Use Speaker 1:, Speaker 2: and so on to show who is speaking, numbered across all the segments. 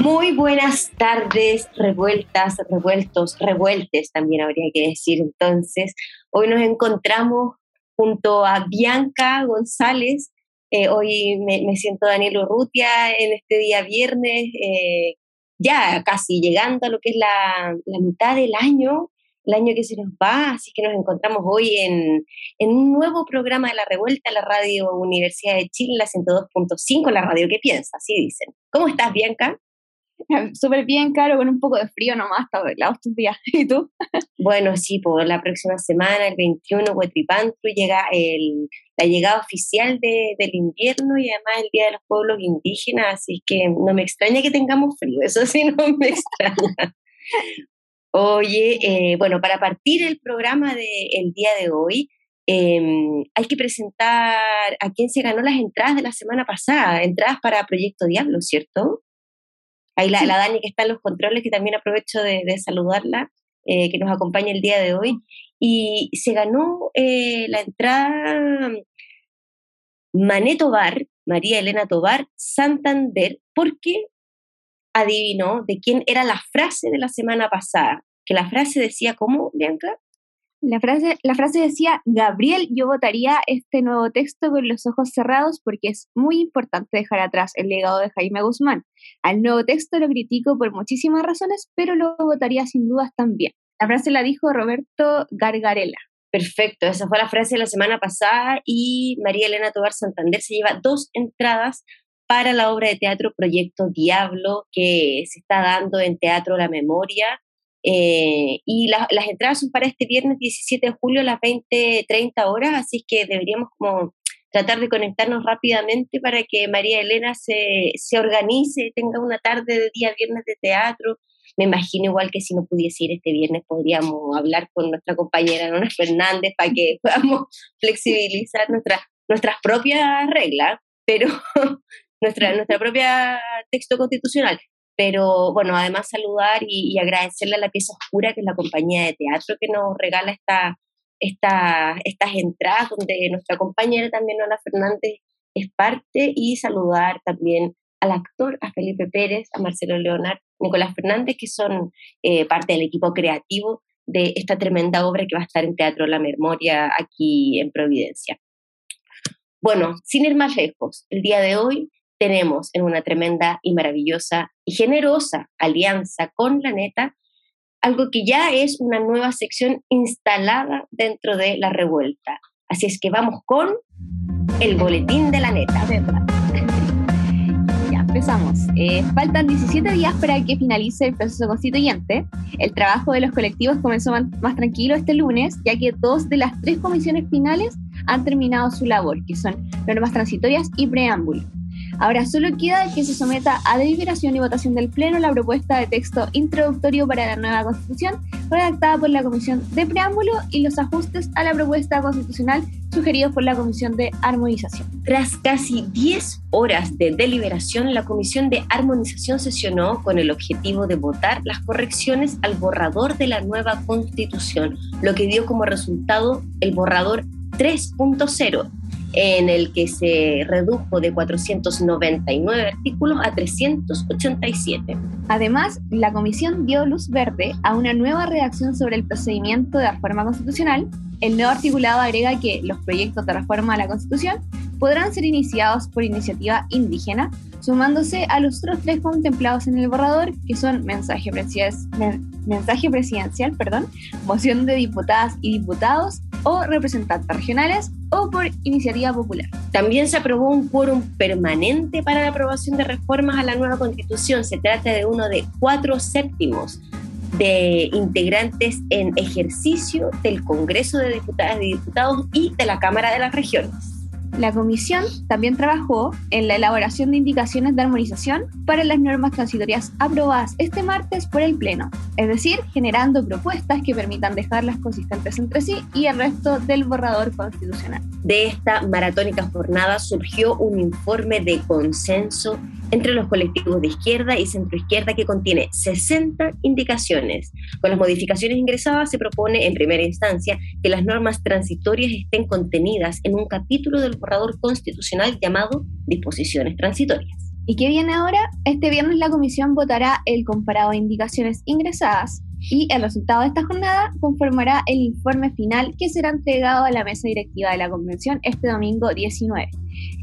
Speaker 1: Muy buenas tardes, revueltas, revueltos, revueltes también habría que decir entonces. Hoy nos encontramos junto a Bianca González. Eh, hoy me, siento Daniel Urrutia en este día viernes, eh, ya casi llegando a lo que es la, mitad del año, el año que se nos va, así que nos encontramos hoy en, en un nuevo programa de La Revuelta, la radio Universidad de Chile, la 102.5, la radio que piensa, así dicen. ¿Cómo estás, Bianca?
Speaker 2: Súper bien, Caro, con un poco de frío nomás, hasta lado estos días. ¿Y tú?
Speaker 1: Bueno, sí, por la próxima semana, el 21, Huetripantru, llega el, la llegada oficial de, del invierno y además el Día de los Pueblos Indígenas, así que no me extraña que tengamos frío, eso sí no me extraña. Oye, eh, bueno, para partir el programa del día de hoy, em, hay que presentar a quién se ganó las entradas de la semana pasada, entradas para Proyecto Diablo, ¿cierto? Ahí la, la, Dani que está en los controles, que también aprovecho de, saludarla, eh, que nos acompaña el día de hoy. Y se ganó eh, la entrada Mané Tobar, María Elena Tobar, Santander, porque adivinó de quién era la frase de la semana pasada. Que la frase decía, ¿cómo, Bianca?
Speaker 2: La frase, la frase decía, Gabriel, yo votaría este nuevo texto con los ojos cerrados porque es muy importante dejar atrás el legado de Jaime Guzmán. Al nuevo texto lo critico por muchísimas razones, pero lo votaría sin dudas también. La frase la dijo Roberto Gargarela.
Speaker 1: Perfecto, esa fue la frase de la semana pasada y María Elena Tobar Santander se lleva dos entradas para la obra de teatro Proyecto Diablo que se está dando en Teatro La Memoria eh, y las entradas son para este viernes 17 de julio a las 20, 30 horas, así que deberíamos como tratar de conectarnos rápidamente para que María Elena se, se organice, tenga una tarde de día viernes de teatro. Me imagino igual que si no pudiese ir este viernes podríamos hablar con nuestra compañera Nona Fernández para que podamos flexibilizar nuestra, nuestras propias reglas, pero nuestra, nuestra propia texto constitucional. Pero bueno, además saludar y, agradecerle a la pieza oscura, que es la compañía de teatro que nos regala esta, esta, estas entradas, donde nuestra compañera también, Ana Fernández, es parte, y saludar también al actor, a Felipe Pérez, a Marcelo Leonard, Nicolás Fernández, que son eh, parte del equipo creativo de esta tremenda obra que va a estar en Teatro La Memoria aquí en Providencia. Bueno, sin ir más lejos, el día de hoy tenemos en una tremenda y maravillosa y generosa alianza con la neta, algo que ya es una nueva sección instalada dentro de la revuelta. Así es que vamos con el boletín de la neta.
Speaker 2: Ya empezamos. Eh, faltan 17 días para que finalice el proceso constituyente. El trabajo de los colectivos comenzó más tranquilo este lunes, ya que dos de las tres comisiones finales han terminado su labor, que son normas transitorias y preámbulo. Ahora solo queda que se someta a deliberación y votación del Pleno la propuesta de texto introductorio para la nueva Constitución, redactada por la Comisión de Preámbulo y los ajustes a la propuesta constitucional sugeridos por la Comisión de Armonización.
Speaker 1: Tras casi 10 horas de deliberación, la Comisión de Armonización sesionó con el objetivo de votar las correcciones al borrador de la nueva Constitución, lo que dio como resultado el borrador 3.0 en el que se redujo de 499 artículos a 387.
Speaker 2: Además, la Comisión dio luz verde a una nueva redacción sobre el procedimiento de reforma constitucional. El nuevo articulado agrega que los proyectos de reforma a la Constitución podrán ser iniciados por iniciativa indígena, sumándose a los otros tres contemplados en el borrador, que son mensaje, presidencial, perdón, moción de diputadas y diputados o representantes regionales o por iniciativa popular.
Speaker 1: También se aprobó un quórum permanente para la aprobación de reformas a la nueva constitución. Se trata de uno de cuatro séptimos de integrantes en ejercicio del Congreso de Diputadas y Diputados y de la Cámara de las Regiones.
Speaker 2: La comisión también trabajó en la elaboración de indicaciones de armonización para las normas transitorias aprobadas este martes por el Pleno, es decir, generando propuestas que permitan dejarlas consistentes entre sí y el resto del borrador constitucional.
Speaker 1: De esta maratónica jornada surgió un informe de consenso entre los colectivos de izquierda y centroizquierda que contiene 60 indicaciones. Con las modificaciones ingresadas se propone en primera instancia que las normas transitorias estén contenidas en un capítulo del borrador constitucional llamado disposiciones transitorias.
Speaker 2: ¿Y qué viene ahora? Este viernes la comisión votará el comparado de indicaciones ingresadas y el resultado de esta jornada conformará el informe final que será entregado a la mesa directiva de la convención este domingo 19.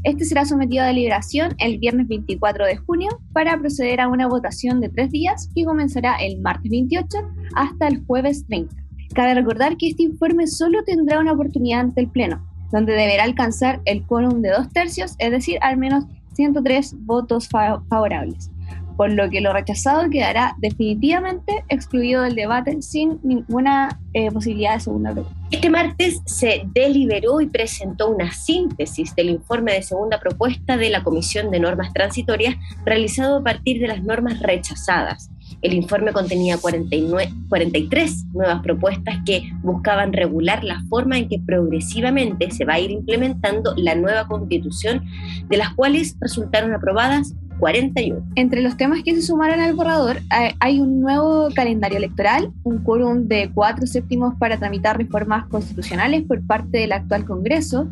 Speaker 2: Este será sometido a deliberación el viernes 24 de junio para proceder a una votación de tres días que comenzará el martes 28 hasta el jueves 30. Cabe recordar que este informe solo tendrá una oportunidad ante el Pleno, donde deberá alcanzar el quórum de dos tercios, es decir, al menos 103 votos favorables por lo que lo rechazado quedará definitivamente excluido del debate sin ninguna eh, posibilidad de segunda pregunta.
Speaker 1: Este martes se deliberó y presentó una síntesis del informe de segunda propuesta de la Comisión de Normas Transitorias realizado a partir de las normas rechazadas. El informe contenía 49, 43 nuevas propuestas que buscaban regular la forma en que progresivamente se va a ir implementando la nueva constitución, de las cuales resultaron aprobadas 41.
Speaker 2: Entre los temas que se sumaron al borrador hay un nuevo calendario electoral, un quórum de cuatro séptimos para tramitar reformas constitucionales por parte del actual Congreso.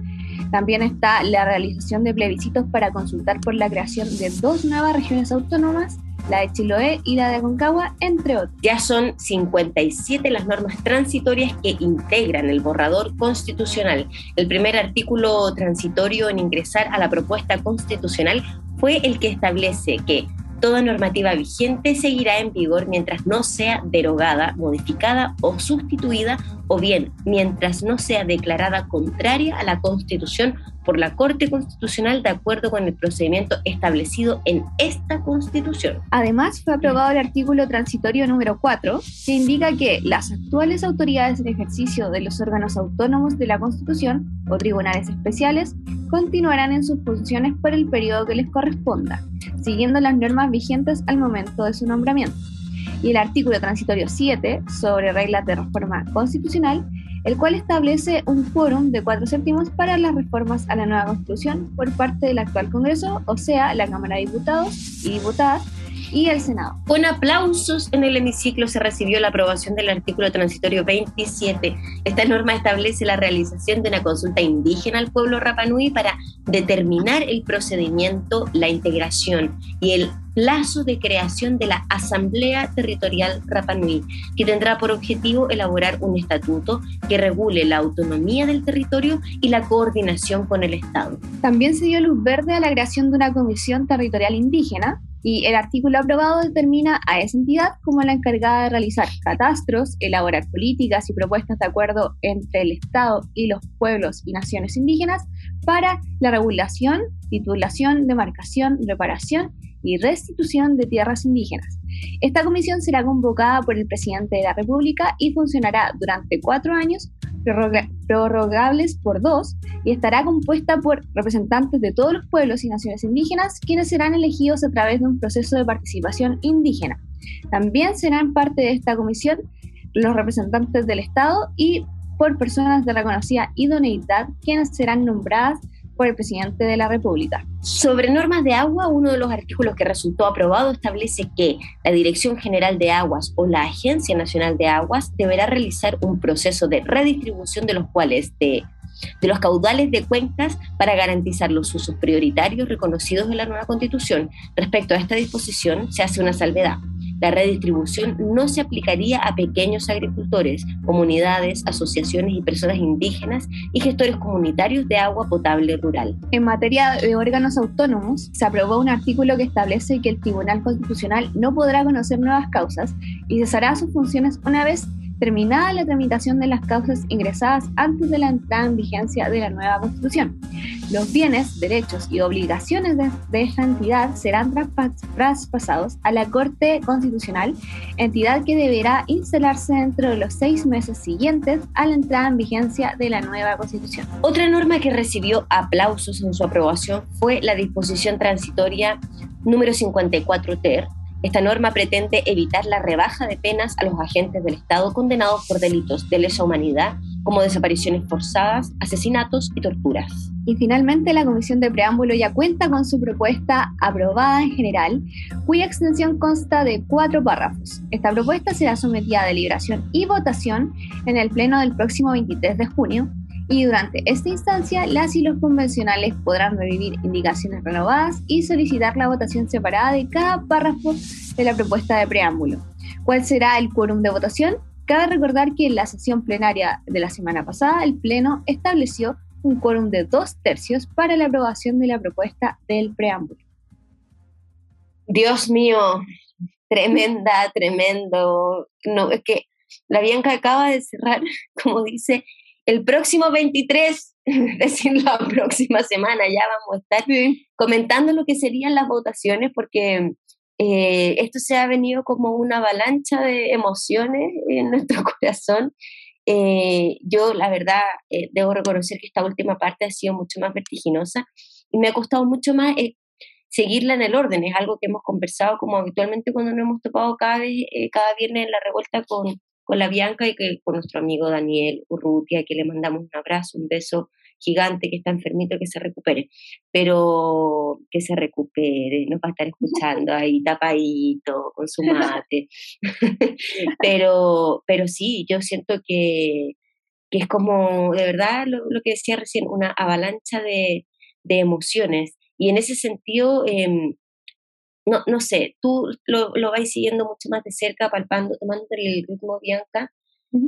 Speaker 2: También está la realización de plebiscitos para consultar por la creación de dos nuevas regiones autónomas la de Chiloé y la de Aconcagua, entre otros.
Speaker 1: Ya son 57 las normas transitorias que integran el borrador constitucional. El primer artículo transitorio en ingresar a la propuesta constitucional fue el que establece que toda normativa vigente seguirá en vigor mientras no sea derogada, modificada o sustituida, o bien mientras no sea declarada contraria a la Constitución por la Corte Constitucional de acuerdo con el procedimiento establecido en esta Constitución.
Speaker 2: Además, fue aprobado el artículo transitorio número 4, que indica que las actuales autoridades en ejercicio de los órganos autónomos de la Constitución o tribunales especiales continuarán en sus funciones por el periodo que les corresponda, siguiendo las normas vigentes al momento de su nombramiento. Y el artículo transitorio 7, sobre reglas de reforma constitucional, el cual establece un quórum de cuatro séptimos para las reformas a la nueva Constitución por parte del actual Congreso, o sea, la Cámara de Diputados y Diputadas, y el Senado.
Speaker 1: Con aplausos en el hemiciclo se recibió la aprobación del artículo transitorio 27. Esta norma establece la realización de una consulta indígena al pueblo Rapanui para determinar el procedimiento, la integración y el plazo de creación de la Asamblea Territorial Rapanui, que tendrá por objetivo elaborar un estatuto que regule la autonomía del territorio y la coordinación con el Estado.
Speaker 2: También se dio luz verde a la creación de una comisión territorial indígena y el artículo aprobado determina a esa entidad como la encargada de realizar catastros, elaborar políticas y propuestas de acuerdo entre el Estado y los pueblos y naciones indígenas para la regulación, titulación, demarcación, reparación y restitución de tierras indígenas. Esta comisión será convocada por el presidente de la República y funcionará durante cuatro años, prorrogables por dos, y estará compuesta por representantes de todos los pueblos y naciones indígenas, quienes serán elegidos a través de un proceso de participación indígena. También serán parte de esta comisión los representantes del Estado y por personas de reconocida idoneidad, quienes serán nombradas por el presidente de la República.
Speaker 1: Sobre normas de agua, uno de los artículos que resultó aprobado establece que la Dirección General de Aguas o la Agencia Nacional de Aguas deberá realizar un proceso de redistribución de los cuales de de los caudales de cuencas para garantizar los usos prioritarios reconocidos en la nueva Constitución. Respecto a esta disposición, se hace una salvedad la redistribución no se aplicaría a pequeños agricultores, comunidades, asociaciones y personas indígenas y gestores comunitarios de agua potable rural.
Speaker 2: En materia de órganos autónomos, se aprobó un artículo que establece que el Tribunal Constitucional no podrá conocer nuevas causas y cesará sus funciones una vez terminada la tramitación de las causas ingresadas antes de la entrada en vigencia de la nueva Constitución. Los bienes, derechos y obligaciones de, esta entidad serán traspasados a la Corte Constitucional, entidad que deberá instalarse dentro de los seis meses siguientes a la entrada en vigencia de la nueva Constitución.
Speaker 1: Otra norma que recibió aplausos en su aprobación fue la disposición transitoria número 54 TER, esta norma pretende evitar la rebaja de penas a los agentes del Estado condenados por delitos de lesa humanidad, como desapariciones forzadas, asesinatos y torturas.
Speaker 2: Y finalmente, la Comisión de Preámbulo ya cuenta con su propuesta aprobada en general, cuya extensión consta de cuatro párrafos. Esta propuesta será sometida a deliberación y votación en el Pleno del próximo 23 de junio y durante esta instancia las y los convencionales podrán revivir indicaciones renovadas y solicitar la votación separada de cada párrafo de la propuesta de preámbulo. ¿Cuál será el quórum de votación? Cabe recordar que en la sesión plenaria de la semana pasada el Pleno estableció un quórum de dos tercios para la aprobación de la propuesta del preámbulo.
Speaker 1: Dios mío, tremenda, tremendo. No, es que la Bianca acaba de cerrar, como dice, el próximo 23, es decir, la próxima semana ya vamos a estar comentando lo que serían las votaciones porque eh, esto se ha venido como una avalancha de emociones en nuestro corazón. Eh, yo, la verdad, eh, debo reconocer que esta última parte ha sido mucho más vertiginosa y me ha costado mucho más seguirla en el orden. Es algo que hemos conversado como habitualmente cuando nos hemos topado cada, cada viernes en la revuelta con, con la Bianca y que, con nuestro amigo Daniel Urrutia, que le mandamos un abrazo, un beso gigante, que está enfermito, que se recupere, pero que se recupere, nos va a estar escuchando ahí tapadito, con su mate. pero, pero sí, yo siento que, que es como, de verdad, lo, que decía recién, una avalancha de, de emociones. Y en ese sentido, eh, no, no sé, tú lo, lo vais siguiendo mucho más de cerca, palpando, tomando el ritmo, Bianca,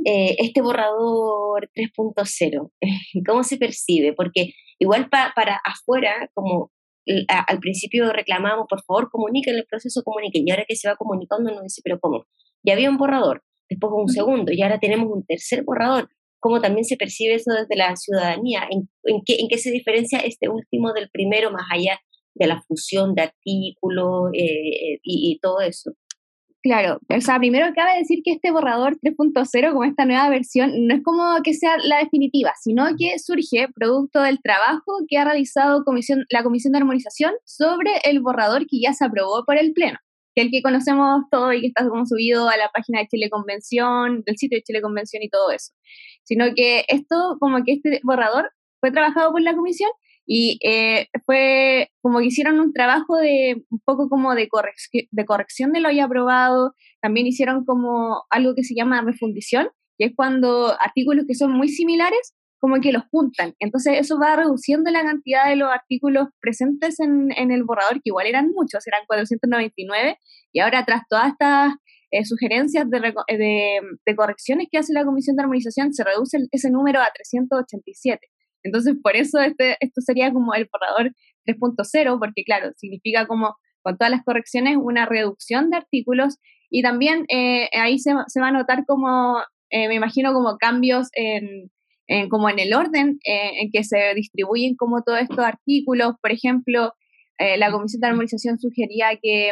Speaker 1: eh, este borrador 3.0, ¿cómo se percibe? Porque igual para afuera, como al principio reclamamos, por favor, comuniquen el proceso, comuniquen, y ahora que se va comunicando nos dice, pero ¿cómo? Ya había un borrador, después un segundo, y ahora tenemos un tercer borrador. ¿Cómo también se percibe eso desde la ciudadanía? ¿En, en, qué, ¿En qué se diferencia este último del primero, más allá de la fusión de artículos eh, y, todo eso.
Speaker 2: Claro, o sea, primero cabe decir que este borrador 3.0, como esta nueva versión, no es como que sea la definitiva, sino que surge producto del trabajo que ha realizado comisión, la Comisión de Armonización sobre el borrador que ya se aprobó por el Pleno, que es el que conocemos todo y que está como subido a la página de Chile Convención, del sitio de Chile Convención y todo eso. Sino que esto, como que este borrador fue trabajado por la Comisión y eh, fue como que hicieron un trabajo de un poco como de, de corrección de lo ya aprobado, también hicieron como algo que se llama refundición, que es cuando artículos que son muy similares, como que los juntan. Entonces eso va reduciendo la cantidad de los artículos presentes en, en el borrador, que igual eran muchos, eran 499, y ahora tras todas estas eh, sugerencias de, de, de, correcciones que hace la Comisión de Armonización, se reduce ese número a 387. Entonces, por eso este, esto sería como el borrador 3.0, porque claro, significa como con todas las correcciones una reducción de artículos y también eh, ahí se, se, va a notar como, eh, me imagino como cambios en, en como en el orden eh, en que se distribuyen como todos estos artículos, por ejemplo, la Comisión de Armonización sugería que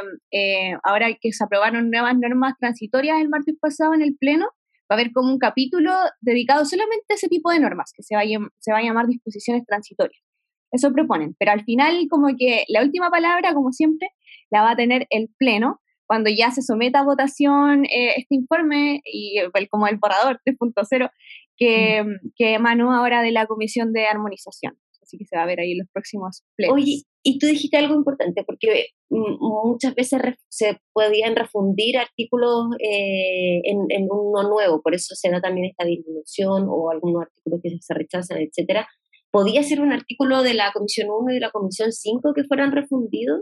Speaker 2: ahora que se aprobaron nuevas normas transitorias el martes pasado en el Pleno, va a haber como un capítulo dedicado solamente a ese tipo de normas, que se va, a, se va a llamar disposiciones transitorias. Eso proponen, pero al final como que la última palabra, como siempre, la va a tener el Pleno cuando ya se someta a votación eh, este informe y el, como el borrador 3.0 que, mm. que emanó ahora de la Comisión de Armonización así que se va a ver ahí en los próximos plenos.
Speaker 1: Oye, y tú dijiste algo importante, porque mm, muchas veces se podían refundir artículos eh, en, uno nuevo, por eso se da también esta disminución o algunos artículos que se rechazan, etcétera. ¿Podía ser un artículo de la Comisión 1 y de la Comisión 5 que fueran refundidos?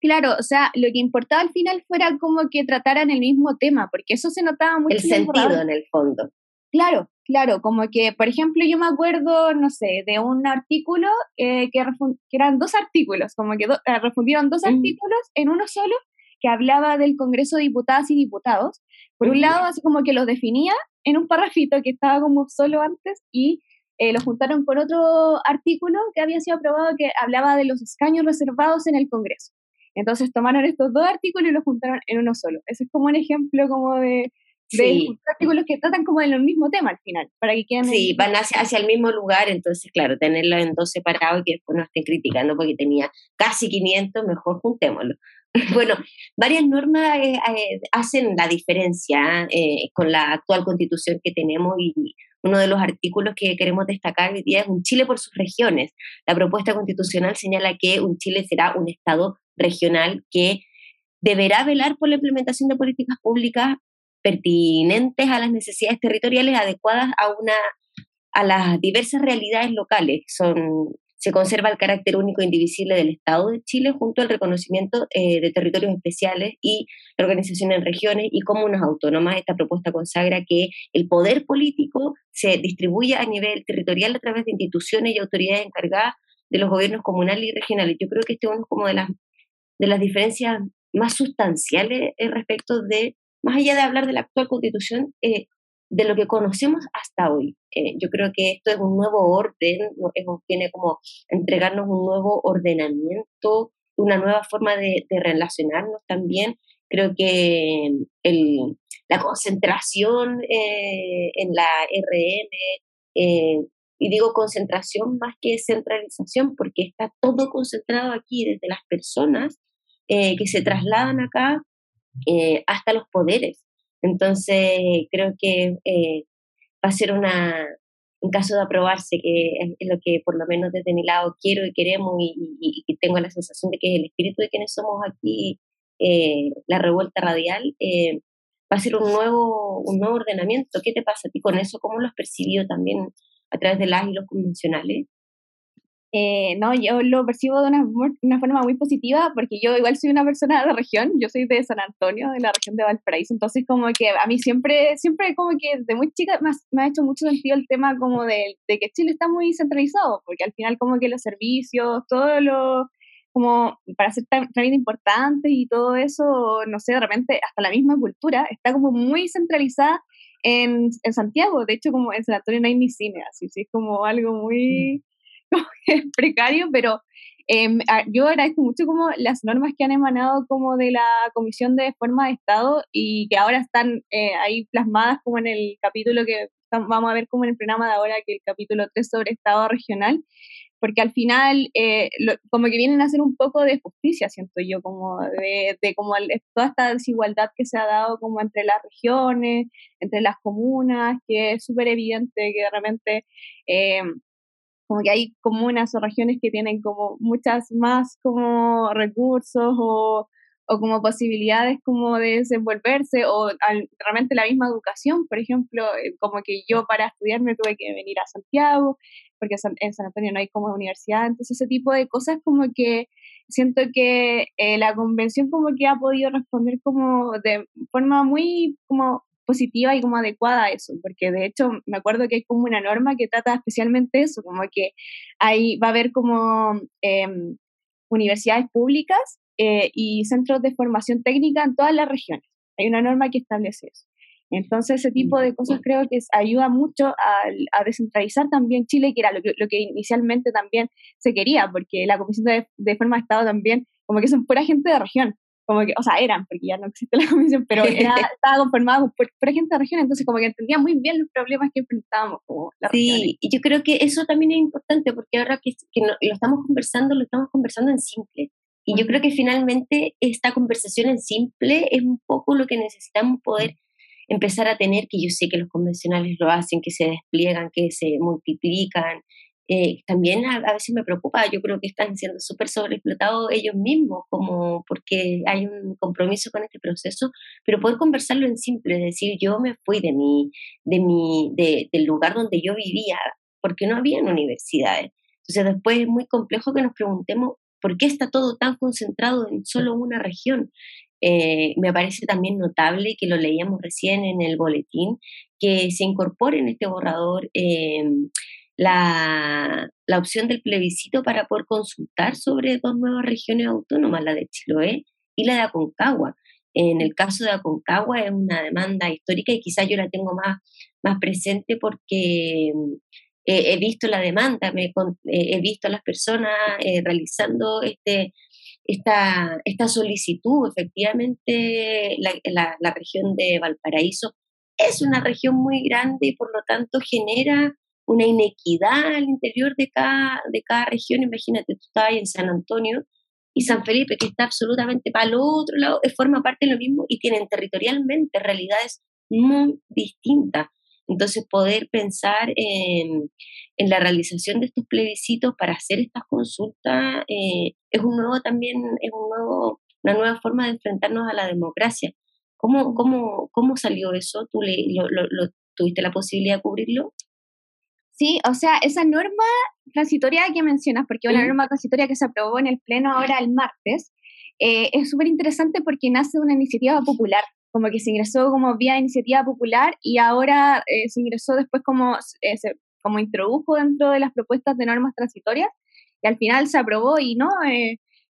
Speaker 2: Claro, o sea, lo que importaba al final fuera como que trataran el mismo tema, porque eso se notaba mucho.
Speaker 1: El sentido en el fondo.
Speaker 2: Claro, claro, como que, por ejemplo, yo me acuerdo, no sé, de un artículo eh, que, que, eran dos artículos, como que eh, refundieron dos mm. artículos en uno solo, que hablaba del Congreso de Diputadas y Diputados. Por un lado, así como que los definía en un parrafito que estaba como solo antes y eh, lo juntaron con otro artículo que había sido aprobado que hablaba de los escaños reservados en el Congreso. Entonces tomaron estos dos artículos y los juntaron en uno solo. Ese es como un ejemplo como de, de artículos que tratan como del mismo tema al final, para que queden...
Speaker 1: Sí, van hacia, hacia, el mismo lugar, entonces claro, tenerlo en dos separados y que después no estén criticando porque tenía casi 500, mejor juntémoslo. bueno, varias normas eh, eh, hacen la diferencia eh, con la actual constitución que tenemos y uno de los artículos que queremos destacar hoy día es un Chile por sus regiones. La propuesta constitucional señala que un Chile será un Estado regional que deberá velar por la implementación de políticas públicas pertinentes a las necesidades territoriales adecuadas a una a las diversas realidades locales. Son se conserva el carácter único e indivisible del Estado de Chile junto al reconocimiento eh, de territorios especiales y la organización en regiones y comunas autónomas. Esta propuesta consagra que el poder político se distribuye a nivel territorial a través de instituciones y autoridades encargadas de los gobiernos comunales y regionales. Yo creo que este es uno como de las, de las diferencias más sustanciales eh, respecto de, más allá de hablar de la actual constitución, eh, de lo que conocemos hasta hoy. Eh, yo creo que esto es un nuevo orden, tiene como entregarnos un nuevo ordenamiento, una nueva forma de, relacionarnos también. Creo que el, la concentración eh, en la RM, eh, y digo concentración más que centralización, porque está todo concentrado aquí, desde las personas que se trasladan acá hasta los poderes. Entonces, creo que eh, va a ser una, un caso de aprobarse, que es lo que por lo menos desde mi lado quiero y queremos y, tengo la sensación de que el espíritu de quienes somos aquí, eh, la revuelta radial, eh, va a ser un nuevo, un nuevo ordenamiento. ¿Qué te pasa a ti con eso? ¿Cómo lo has percibido también a través de las y los convencionales?
Speaker 2: Eh, no, yo lo percibo de una, forma muy positiva porque yo igual soy una persona de la región, yo soy de San Antonio, de la región de Valparaíso, entonces como que a mí siempre, siempre como que de muy chica me ha, me hecho mucho sentido el tema como de, de, que Chile está muy centralizado, porque al final como que los servicios, todo lo, como para ser tan, tan importante y todo eso, no sé, de repente hasta la misma cultura está como muy centralizada en, en Santiago, de hecho como en San Antonio no hay ni cine, así, sí, es como algo muy mm. Es precario, pero eh, yo agradezco mucho como las normas que han emanado como de la Comisión de Forma de Estado y que ahora están eh, ahí plasmadas como en el capítulo que vamos a ver como en el programa de ahora, que el capítulo 3 sobre Estado regional, porque al final eh, como que vienen a hacer un poco de justicia, siento yo, como de, de como toda esta desigualdad que se ha dado como entre las regiones, entre las comunas, que es súper evidente que de repente eh, como que hay comunas o regiones que tienen como muchas más como recursos o, o como posibilidades como de desenvolverse o realmente la misma educación, por ejemplo, eh, como que yo para estudiar me tuve que venir a Santiago, porque en San Antonio no hay como universidad, entonces ese tipo de cosas como que siento que eh, la convención como que ha podido responder como de forma muy como positiva y como adecuada a eso, porque de hecho me acuerdo que hay como una norma que trata especialmente eso, como que ahí va a haber como em, universidades públicas eh, y centros de formación técnica en todas las regiones. Hay una norma que establece eso. Entonces, ese tipo de cosas creo que ayuda mucho a, descentralizar también Chile, que era lo que, lo que, inicialmente también se quería, porque la Comisión de, de Forma de Estado también, como que son pura gente de región como que, o sea, eran, porque ya no existe la comisión, pero era, estaba conformado por, por, gente de región, entonces como que entendía muy bien los problemas que enfrentábamos como la
Speaker 1: Sí, y yo creo que eso también es importante, porque ahora que, que lo estamos conversando, lo estamos conversando en simple. Y yo creo que finalmente esta conversación en simple es un poco lo que necesitamos poder empezar a tener, que yo sé que los convencionales lo hacen, que se despliegan, que se multiplican, eh, también a, veces me preocupa, yo creo que están siendo súper sobreexplotados ellos mismos, como porque hay un compromiso con este proceso, pero poder conversarlo en simple, decir, yo me fui de mi, de mi, de, del lugar donde yo vivía, porque no había universidades. Entonces después es muy complejo que nos preguntemos por qué está todo tan concentrado en solo una región. Eh, me parece también notable que lo leíamos recién en el boletín, que se incorpore en este borrador eh, la, la, opción del plebiscito para poder consultar sobre dos nuevas regiones autónomas, la de Chiloé y la de Aconcagua. En el caso de Aconcagua es una demanda histórica y quizás yo la tengo más, más presente porque he visto la demanda, me, he visto a las personas eh, realizando este, esta, esta solicitud. Efectivamente, la, la, región de Valparaíso es una región muy grande y por lo tanto genera una inequidad al interior de cada, de cada región. Imagínate, tú estás en San Antonio y San Felipe, que está absolutamente para el otro lado, eh, forma parte de lo mismo y tienen territorialmente realidades muy distintas. Entonces, poder pensar en, la realización de estos plebiscitos para hacer estas consultas eh, es un nuevo también, es un nuevo, una nueva forma de enfrentarnos a la democracia. ¿Cómo, cómo, cómo salió eso? ¿Tú le, lo, tuviste la posibilidad de cubrirlo?
Speaker 2: Sí, o sea, esa norma transitoria que mencionas, porque una norma transitoria que se aprobó en el Pleno ahora el martes, eh, es súper interesante porque nace de una iniciativa popular, como que se ingresó como vía iniciativa popular y ahora eh, se ingresó después como, eh, se, como introdujo dentro de las propuestas de normas transitorias y al final se aprobó y no,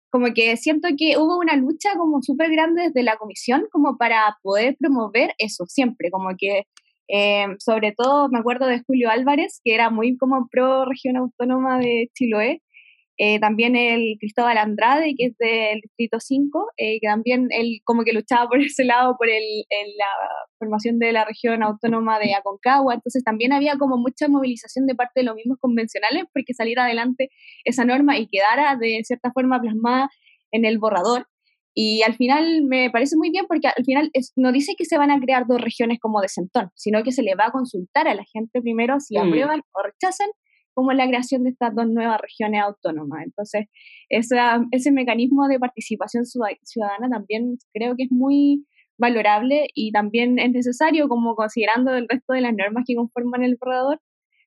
Speaker 2: como que siento que hubo una lucha como súper grande desde la comisión como para poder promover eso siempre, como que eh, sobre todo me acuerdo de Julio Álvarez, que era muy como pro región autónoma de Chiloé. Eh, también el Cristóbal Andrade, que es del Distrito 5, eh, que también él como que luchaba por ese lado, por el, la formación de la región autónoma de Aconcagua. Entonces también había como mucha movilización de parte de los mismos convencionales porque saliera adelante esa norma y quedara de cierta forma plasmada en el borrador. Y al final me parece muy bien porque al final no dice que se van a crear dos regiones como de Centón, sino que se le va a consultar a la gente primero si mm. aprueban o rechazan como la creación de estas dos nuevas regiones autónomas. Entonces, esa, ese mecanismo de participación ciudadana también creo que es muy valorable y también es necesario como considerando el resto de las normas que conforman el borrador.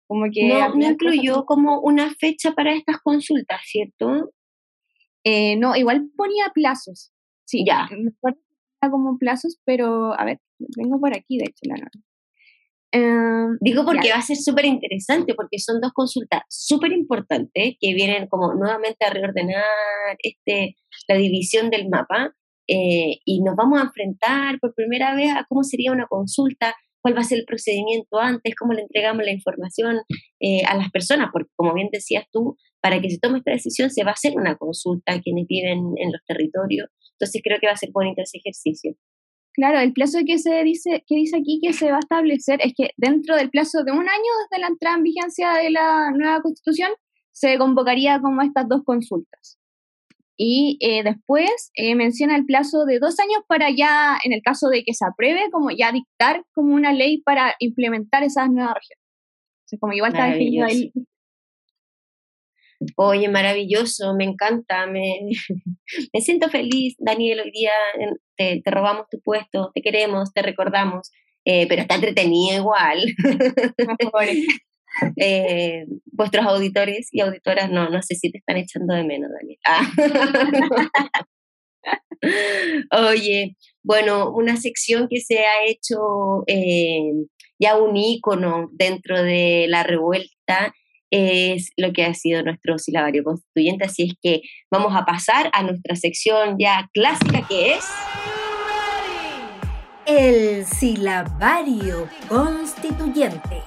Speaker 2: Como que
Speaker 1: no, no incluyó como una fecha para estas consultas, ¿cierto?
Speaker 2: Eh, no, igual ponía plazos. Sí, ya. como plazos, pero a ver, vengo por aquí, de hecho, la.
Speaker 1: Em, Digo porque va a ser súper interesante, porque son dos consultas súper importantes que vienen como nuevamente a reordenar este, la división del mapa eh, y nos vamos a enfrentar por primera vez a cómo sería una consulta, cuál va a ser el procedimiento antes, cómo le entregamos la información eh, a las personas, porque como bien decías tú, para que se tome esta decisión se va a hacer una consulta a quienes viven en los territorios entonces creo que va a ser bonito ese ejercicio.
Speaker 2: Claro, el plazo que se dice, que dice aquí que se va a establecer es que dentro del plazo de un año desde la entrada en vigencia de la nueva constitución se convocaría como estas dos consultas. Y eh, después eh, menciona el plazo de dos años para ya, en el caso de que se apruebe, como ya dictar como una ley para implementar esas nuevas regiones. Entonces, como igual está definido ahí
Speaker 1: Oye, maravilloso, me encanta, me, me siento feliz, Daniel, hoy día te, robamos tu puesto, te queremos, te recordamos, eh, pero está entretenido igual. eh, vuestros auditores y auditoras no, no sé si te están echando de menos, Daniel. Ah. Oye, bueno, una sección que se ha hecho eh, ya un ícono dentro de la revuelta es lo que ha sido nuestro silabario constituyente, así es que vamos a pasar a nuestra sección ya clásica que es...
Speaker 3: El silabario constituyente.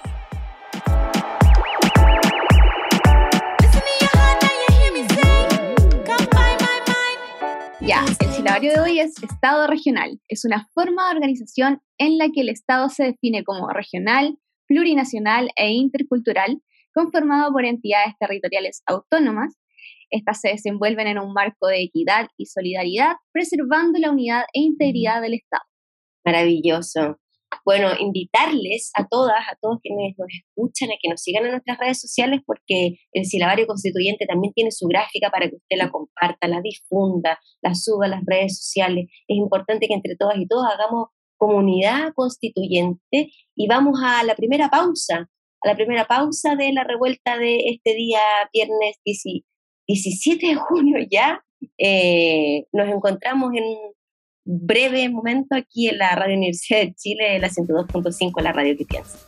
Speaker 2: Ya, el silabario de hoy es Estado regional. Es una forma de organización en la que el Estado se define como regional, plurinacional e intercultural conformado por entidades territoriales autónomas. Estas se desenvuelven en un marco de equidad y solidaridad, preservando la unidad e integridad del Estado.
Speaker 1: Maravilloso. Bueno, invitarles a todas, a todos quienes nos escuchan, a que nos sigan en nuestras redes sociales, porque el silabario constituyente también tiene su gráfica para que usted la comparta, la difunda, la suba a las redes sociales. Es importante que entre todas y todos hagamos comunidad constituyente y vamos a la primera pausa la primera pausa de la revuelta de este día, viernes 17 de junio ya. Eh, nos encontramos en un breve momento aquí en la Radio Universidad de Chile, la 102.5, la radio que piensa.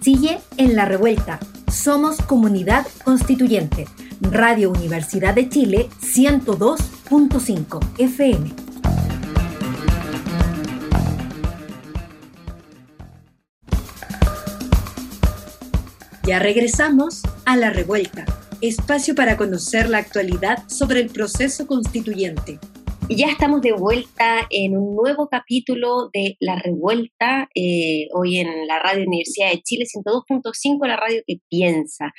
Speaker 3: Sigue en la revuelta. Somos comunidad constituyente.
Speaker 4: Radio Universidad de Chile 102.5 FM.
Speaker 3: Ya regresamos a La Revuelta, espacio para conocer la actualidad sobre el proceso constituyente.
Speaker 1: Ya estamos de vuelta en un nuevo capítulo de La Revuelta, eh, hoy en la Radio Universidad de Chile 102.5, la radio que piensa.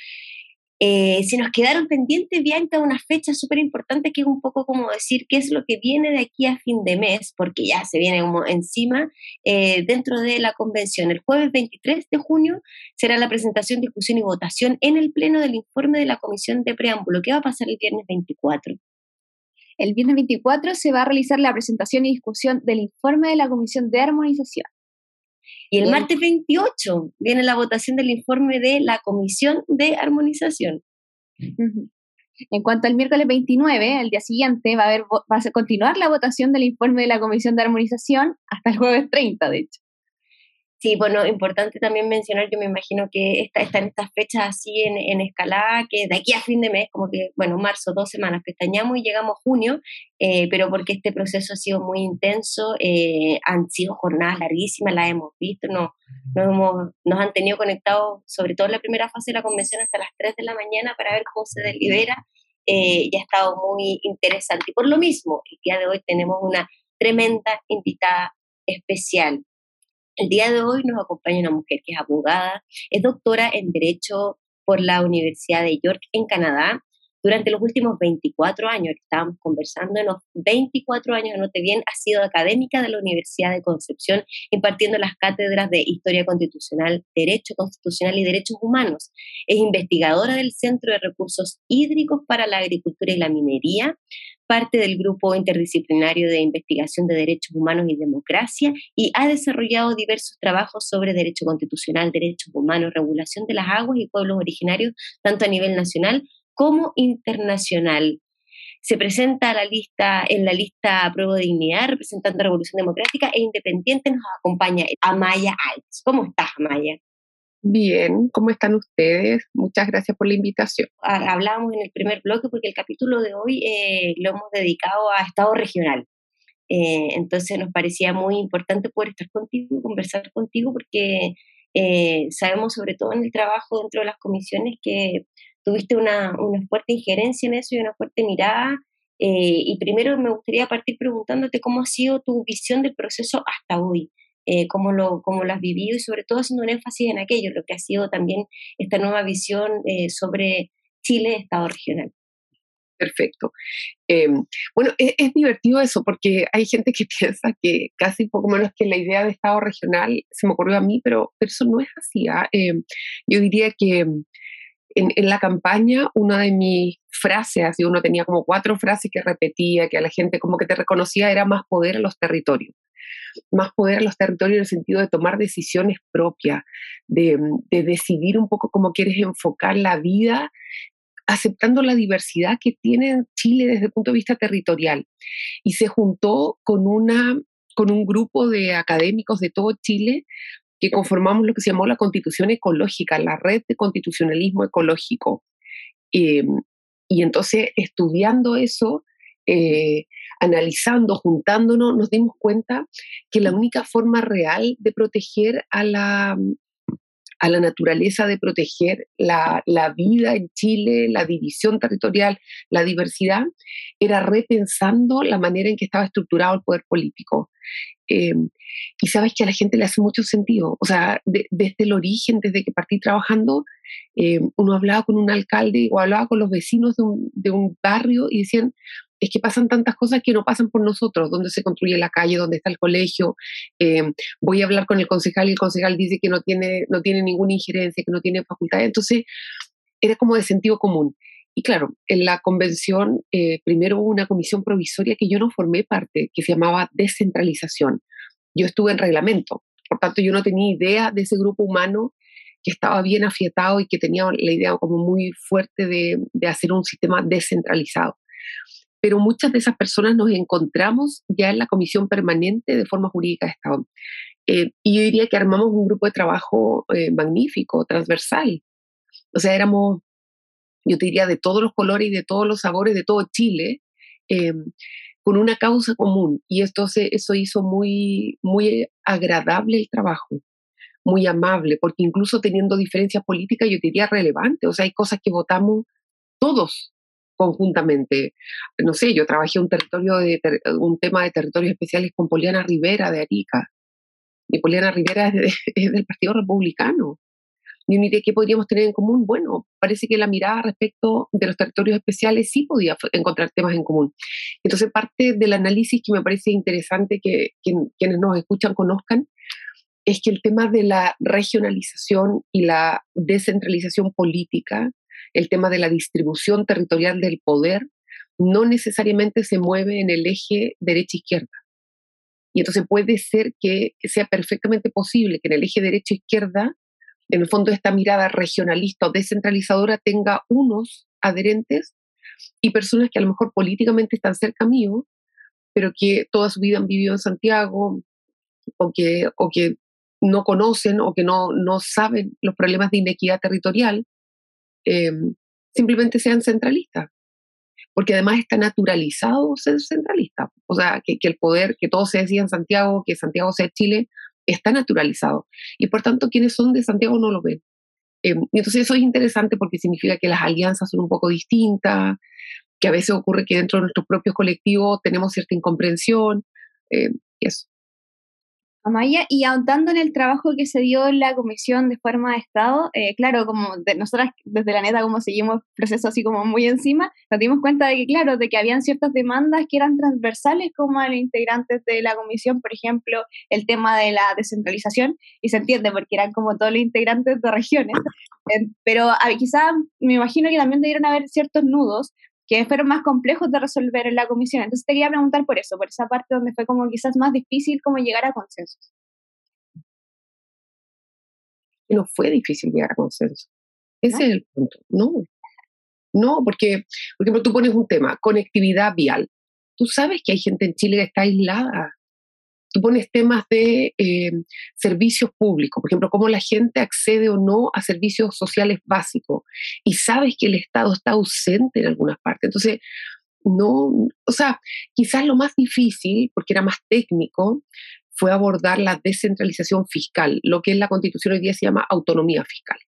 Speaker 1: Eh, se nos quedaron pendientes, Bianca, unas fechas súper importantes que es un poco como decir qué es lo que viene de aquí a fin de mes, porque ya se viene encima eh, dentro de la convención. El jueves 23 de junio será la presentación, discusión y votación en el pleno del informe de la Comisión de Preámbulo. ¿Qué va a pasar el viernes 24?
Speaker 2: El viernes 24 se va a realizar la presentación y discusión del informe de la Comisión de Armonización.
Speaker 1: Y el martes 28 viene la votación del informe de la Comisión de Armonización.
Speaker 2: En cuanto al miércoles 29, el día siguiente, va a, haber, va a continuar la votación del informe de la Comisión de Armonización hasta el jueves 30, de hecho.
Speaker 1: Sí, bueno, importante también mencionar, yo me imagino que está, están estas fechas así en, en, escalada, que de aquí a fin de mes, como que, bueno, marzo, dos semanas, pestañamos y llegamos junio, eh, pero porque este proceso ha sido muy intenso, eh, han sido jornadas larguísimas, las hemos visto, no, nos, hemos, nos han tenido conectados, sobre todo en la primera fase de la convención, hasta las 3 de la mañana para ver cómo se delibera, eh, y ha estado muy interesante. Y por lo mismo, el día de hoy tenemos una tremenda invitada especial. El día de hoy nos acompaña una mujer que es abogada, es doctora en Derecho por la Universidad de York en Canadá. Durante los últimos 24 años, estábamos conversando, en los 24 años, note bien, ha sido académica de la Universidad de Concepción, impartiendo las cátedras de Historia Constitucional, Derecho Constitucional y Derechos Humanos. Es investigadora del Centro de Recursos Hídricos para la Agricultura y la Minería, parte del Grupo Interdisciplinario de Investigación de Derechos Humanos y Democracia y ha desarrollado diversos trabajos sobre derecho constitucional, derechos humanos, regulación de las aguas y pueblos originarios, tanto a nivel nacional como internacional. Se presenta a la lista, en la lista Prueba de Dignidad, representando a Revolución Democrática e Independiente, nos acompaña Amaya Alves. ¿Cómo estás, Amaya?
Speaker 5: Bien, ¿cómo están ustedes? Muchas gracias por la invitación.
Speaker 1: Hablábamos en el primer bloque porque el capítulo de hoy eh, lo hemos dedicado a Estado regional. Eh, entonces nos parecía muy importante poder estar contigo, conversar contigo, porque eh, sabemos sobre todo en el trabajo dentro de las comisiones que tuviste una, una fuerte injerencia en eso y una fuerte mirada. y primero me gustaría partir preguntándote cómo ha sido tu visión del proceso hasta hoy. Eh, cómo, lo, cómo lo has vivido y sobre todo haciendo un énfasis en aquello, lo que ha sido también esta nueva visión eh, sobre Chile, Estado regional.
Speaker 5: Perfecto. Em, bueno, es, es, divertido eso porque hay gente que piensa que casi poco menos que la idea de Estado regional se me ocurrió a mí, pero, eso no es así. ¿ah? Em, yo diría que en, en, la campaña una de mis frases, así uno tenía como cuatro frases que repetía, que a la gente como que te reconocía, era más poder a los territorios más poder a los territorios en el sentido de tomar decisiones propias, de, decidir un poco cómo quieres enfocar la vida aceptando la diversidad que tiene Chile desde el punto de vista territorial. Y se juntó con, una, con un grupo de académicos de todo Chile que conformamos lo que se llamó la Constitución Ecológica, la red de constitucionalismo ecológico. Eh, y entonces, estudiando eso, eh, analizando, juntándonos, nos dimos cuenta que la única forma real de proteger a la, a la naturaleza, de proteger la, la, vida en Chile, la división territorial, la diversidad, era repensando la manera en que estaba estructurado el poder político. Eh, y sabes que a la gente le hace mucho sentido. O sea, desde el origen, desde que partí trabajando, eh, uno hablaba con un alcalde o hablaba con los vecinos de un, de un barrio y decían, es que pasan tantas cosas que no pasan por nosotros, dónde se construye la calle, dónde está el colegio. Eh, voy a hablar con el concejal y el concejal dice que no tiene, no tiene ninguna injerencia, que no tiene facultad. Entonces, era como de sentido común. Y claro, en la convención eh, primero hubo una comisión provisoria que yo no formé parte, que se llamaba descentralización. Yo estuve en reglamento, por tanto yo no tenía idea de ese grupo humano que estaba bien afiatado y que tenía la idea como muy fuerte de, de hacer un sistema descentralizado pero muchas de esas personas nos encontramos ya en la Comisión Permanente de Forma Jurídica de Estado. Eh, y yo diría que armamos un grupo de trabajo eh, magnífico, transversal. O sea, éramos yo te diría de todos los colores y de todos los sabores de todo Chile, em, con una causa común. Y esto eso hizo muy, muy agradable el trabajo, muy amable, porque incluso teniendo diferencias políticas, yo diría relevante. O sea, hay cosas que votamos todos conjuntamente. No sé, yo trabajé un tema de territorios especiales con Poliana Rivera de Arica. Y Poliana Rivera es, del Partido Republicano y qué podríamos tener en común. Bueno, parece que la mirada respecto de los territorios especiales sí podía encontrar temas en común. Entonces, parte del análisis que me parece interesante que, quienes nos escuchan conozcan es que el tema de la regionalización y la descentralización política, el tema de la distribución territorial del poder, no necesariamente se mueve en el eje derecha-izquierda. Y entonces puede ser que sea perfectamente posible que en el eje derecha-izquierda en el fondo esta mirada regionalista o descentralizadora tenga unos adherentes y personas que a lo mejor políticamente están cerca mío, pero que toda su vida han vivido en Santiago o que, o que no conocen o que no, no saben los problemas de inequidad territorial, em, simplemente sean centralistas. Porque además está naturalizado ser centralista. O sea, que, el poder, que todo se decía en Santiago, que Santiago sea Chile, está naturalizado. Y por tanto, quienes son de Santiago no lo ven. Eh, y entonces eso es interesante porque significa que las alianzas son un poco distintas, que a veces ocurre que dentro de nuestros propios colectivos tenemos cierta incomprensión, eh, eso.
Speaker 2: Amaya, y ahondando en el trabajo que se dio en la Comisión de Forma de Estado, eh, claro, como de, nosotras desde la neta, como seguimos proceso así como muy encima, nos dimos cuenta de que, claro, de que habían ciertas demandas que eran transversales como a los integrantes de la Comisión, por ejemplo, el tema de la descentralización, y se entiende porque eran como todos los integrantes de regiones, pero quizá me imagino que también debieron haber ciertos nudos que fueron más complejos de resolver en la comisión. Entonces te quería preguntar por eso, por esa parte donde fue como quizás más difícil como llegar a consensos.
Speaker 5: No fue difícil llegar a consenso. Ese es el punto. No. No, porque, por ejemplo, tú pones un tema, conectividad vial. Tú sabes que hay gente en Chile que está aislada, tú pones temas de eh, servicios públicos, por ejemplo, cómo la gente accede o no a servicios sociales básicos, y sabes que el Estado está ausente en algunas partes. Entonces, no, o sea, quizás lo más difícil, porque era más técnico, fue abordar la descentralización fiscal, lo que en la Constitución hoy día se llama autonomía fiscal.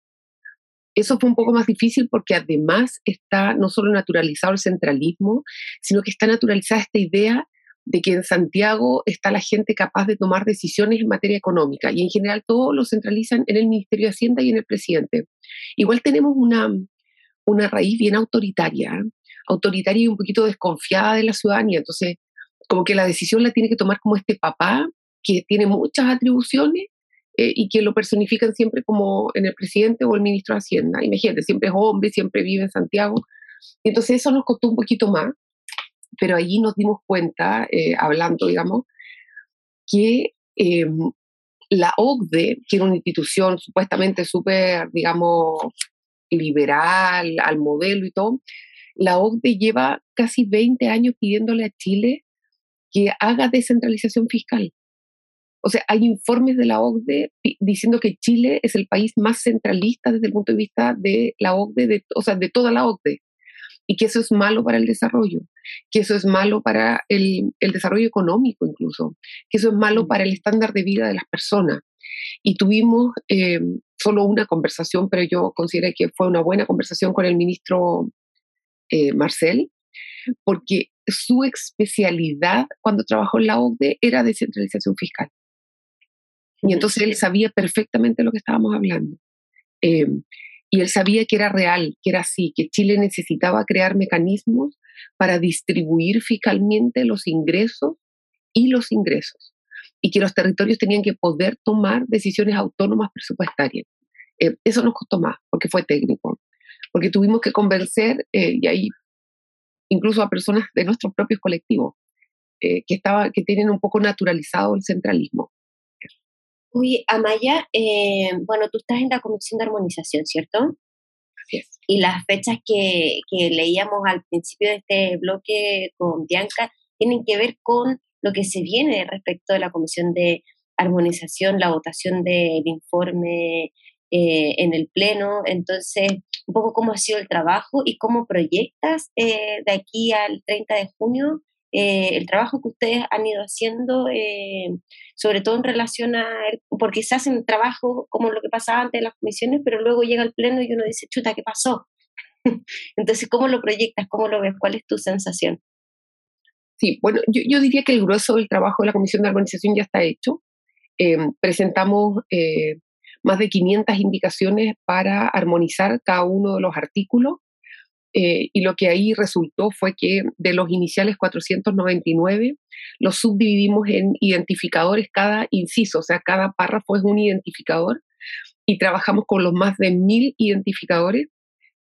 Speaker 5: Eso fue un poco más difícil porque además está no solo naturalizado el centralismo, sino que está naturalizada esta idea de que en Santiago está la gente capaz de tomar decisiones en materia económica y en general todo lo centralizan en el Ministerio de Hacienda y en el presidente. Igual tenemos una, una raíz bien autoritaria, autoritaria y un poquito desconfiada de la ciudadanía, entonces como que la decisión la tiene que tomar como este papá que tiene muchas atribuciones eh, y que lo personifican siempre como en el presidente o el ministro de Hacienda. Imagínate, siempre es hombre, siempre vive en Santiago. Entonces eso nos costó un poquito más pero allí nos dimos cuenta, eh, hablando, digamos, que em, la OCDE, que era una institución supuestamente súper, digamos, liberal, al modelo y todo, la OCDE lleva casi 20 años pidiéndole a Chile que haga descentralización fiscal. O sea, hay informes de la OCDE diciendo que Chile es el país más centralista desde el punto de vista de la OCDE, de, o sea, de toda la OCDE y que eso es malo para el desarrollo, que eso es malo para el, desarrollo económico incluso, que eso es malo para el estándar de vida de las personas. Y tuvimos eh, solo una conversación, pero yo considero que fue una buena conversación con el ministro eh, Marcel, porque su especialidad cuando trabajó en la OCDE era descentralización fiscal. Y entonces él sabía perfectamente lo que estábamos hablando. Eh, y él sabía que era real, que era así, que Chile necesitaba crear mecanismos para distribuir fiscalmente los ingresos y los ingresos, y que los territorios tenían que poder tomar decisiones autónomas presupuestarias. Eh, eso nos costó más, porque fue técnico, porque tuvimos que convencer, eh, y ahí incluso a personas de nuestros propios colectivos, eh, que, estaba, que tienen un poco naturalizado el centralismo.
Speaker 1: Uy, Amaya, eh, bueno, tú estás en la Comisión de Armonización, ¿cierto?
Speaker 5: Así es.
Speaker 1: Y las fechas que, que leíamos al principio de este bloque con Bianca tienen que ver con lo que se viene respecto de la Comisión de Armonización, la votación del informe eh, en el Pleno. Entonces, un poco cómo ha sido el trabajo y cómo proyectas eh, de aquí al 30 de junio eh, el trabajo que ustedes han ido haciendo, sobre todo en relación a, porque se hacen trabajo como lo que pasaba antes de las comisiones, pero luego llega el Pleno y uno dice, chuta, ¿qué pasó? Entonces, ¿cómo lo proyectas? ¿Cómo lo ves? ¿Cuál es tu sensación?
Speaker 5: Sí, bueno, yo, yo diría que el grueso del trabajo de la Comisión de Armonización ya está hecho. presentamos más de 500 indicaciones para armonizar cada uno de los artículos. Eh, y lo que ahí resultó fue que de los iniciales 499 los subdividimos en identificadores cada inciso, o sea, cada párrafo es un identificador y trabajamos con los más de mil identificadores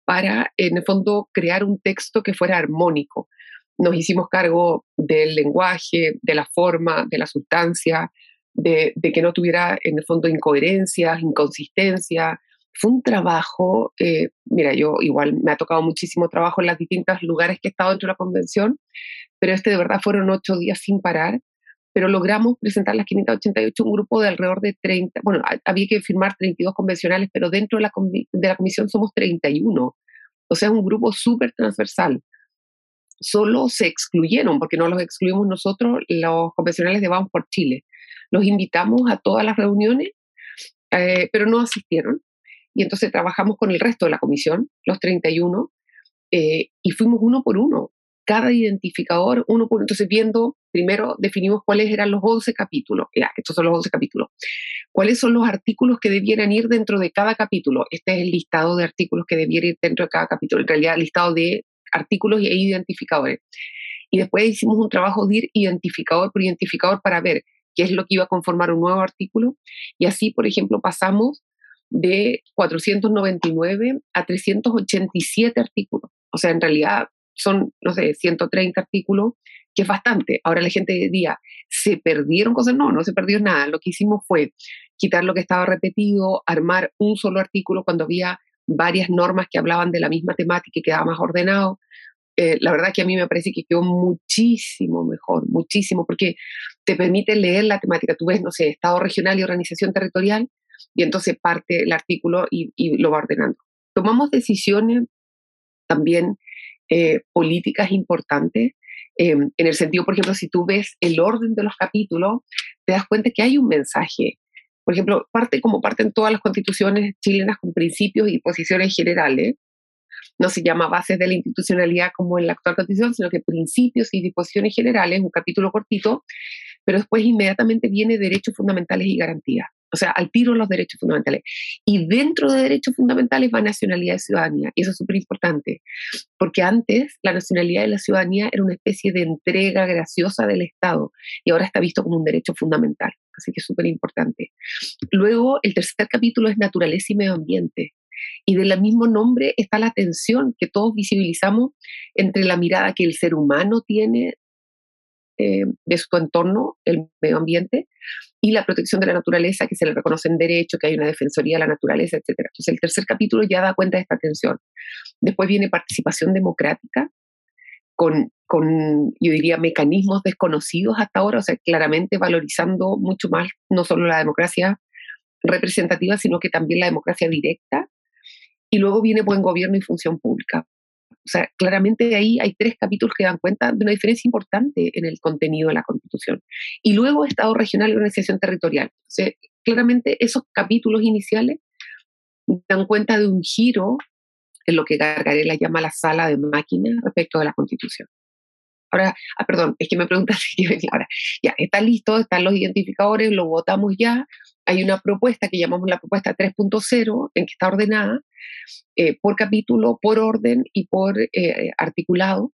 Speaker 5: para, en el fondo, crear un texto que fuera armónico. Nos hicimos cargo del lenguaje, de la forma, de la sustancia, de, que no tuviera en el fondo incoherencias, inconsistencia. Fue un trabajo, eh, mira, yo igual me ha tocado muchísimo trabajo en los distintos lugares que he estado dentro de la convención, pero este de verdad fueron ocho días sin parar, pero logramos presentar las 588 un grupo de alrededor de 30, bueno, había que firmar 32 convencionales, pero dentro de la, de la comisión somos 31, o sea, es un grupo súper transversal solo se excluyeron, porque no los excluimos nosotros, los convencionales de Vamos por Chile. Los invitamos a todas las reuniones, eh, pero no asistieron. Y entonces trabajamos con el resto de la comisión, los 31, eh, y fuimos uno por uno, cada identificador, uno por uno. Entonces, viendo, primero definimos cuáles eran los 11 capítulos. Ya, estos son los 11 capítulos. ¿Cuáles son los artículos que debieran ir dentro de cada capítulo? Este es el listado de artículos que debieran ir dentro de cada capítulo. En realidad, el listado de artículos e identificadores. Y después hicimos un trabajo de ir identificador por identificador para ver qué es lo que iba a conformar un nuevo artículo. Y así, por ejemplo, pasamos de 499 a 387 artículos. O sea, en realidad son, no sé, 130 artículos, que es bastante. Ahora la gente diría, ¿se perdieron cosas? No, no se perdió nada. Lo que hicimos fue quitar lo que estaba repetido, armar un solo artículo cuando había varias normas que hablaban de la misma temática y quedaba más ordenado. Eh, la verdad que a mí me parece que quedó muchísimo mejor, muchísimo, porque te permite leer la temática. Tú ves, no sé, Estado regional y organización territorial, y entonces parte el artículo y, lo va ordenando. Tomamos decisiones también eh, políticas importantes, em, en el sentido, por ejemplo, si tú ves el orden de los capítulos, te das cuenta que hay un mensaje. Por ejemplo, parte como parten todas las constituciones chilenas con principios y posiciones generales, no se llama bases de la institucionalidad como en la actual constitución, sino que principios y disposiciones generales, un capítulo cortito, pero después inmediatamente viene derechos fundamentales y garantías. O sea, al tiro los derechos fundamentales. Y dentro de derechos fundamentales va nacionalidad y ciudadanía. Y eso es súper importante, porque antes la nacionalidad y la ciudadanía era una especie de entrega graciosa del Estado y ahora está visto como un derecho fundamental. Así que es súper importante. Luego, el tercer capítulo es naturaleza y medio ambiente. Y del mismo nombre está la tensión que todos visibilizamos entre la mirada que el ser humano tiene eh, de su entorno, el medio ambiente, y la protección de la naturaleza, que se le reconocen derechos, que hay una defensoría de la naturaleza, etc. Entonces el tercer capítulo ya da cuenta de esta tensión. Después viene participación democrática, con, con, yo diría, mecanismos desconocidos hasta ahora, o sea, claramente valorizando mucho más no solo la democracia representativa, sino que también la democracia directa, y luego viene buen gobierno y función pública. O sea, claramente ahí hay tres capítulos que dan cuenta de una diferencia importante en el contenido de la Constitución. Y luego Estado regional y organización territorial. O sea, claramente esos capítulos iniciales dan cuenta de un giro en lo que Gargarela llama la sala de máquinas respecto de la Constitución. Ahora, ah, perdón, es que me preguntaste qué venía ahora. Ya, está listo, están los identificadores, lo votamos ya, hay una propuesta que llamamos la propuesta 3.0, en que está ordenada eh, por capítulo, por orden y por eh, articulado.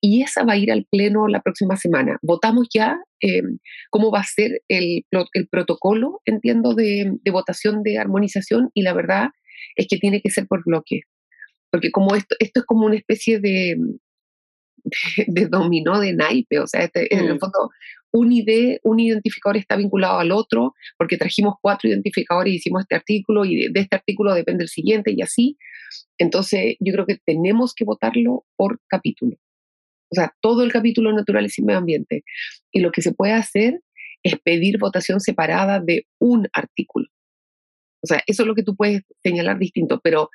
Speaker 5: Y esa va a ir al Pleno la próxima semana. Votamos ya em, cómo va a ser el, el protocolo, entiendo, de, de, votación de armonización y la verdad es que tiene que ser por bloque. Porque como esto, esto es como una especie de, de, dominó de naipe, o sea, este, en el mm. fondo un ID, un identificador está vinculado al otro, porque trajimos cuatro identificadores y hicimos este artículo, y de, este artículo depende el siguiente, y así. Entonces, yo creo que tenemos que votarlo por capítulo. O sea, todo el capítulo naturales y medio ambiente. Y lo que se puede hacer es pedir votación separada de un artículo. O sea, eso es lo que tú puedes señalar distinto, pero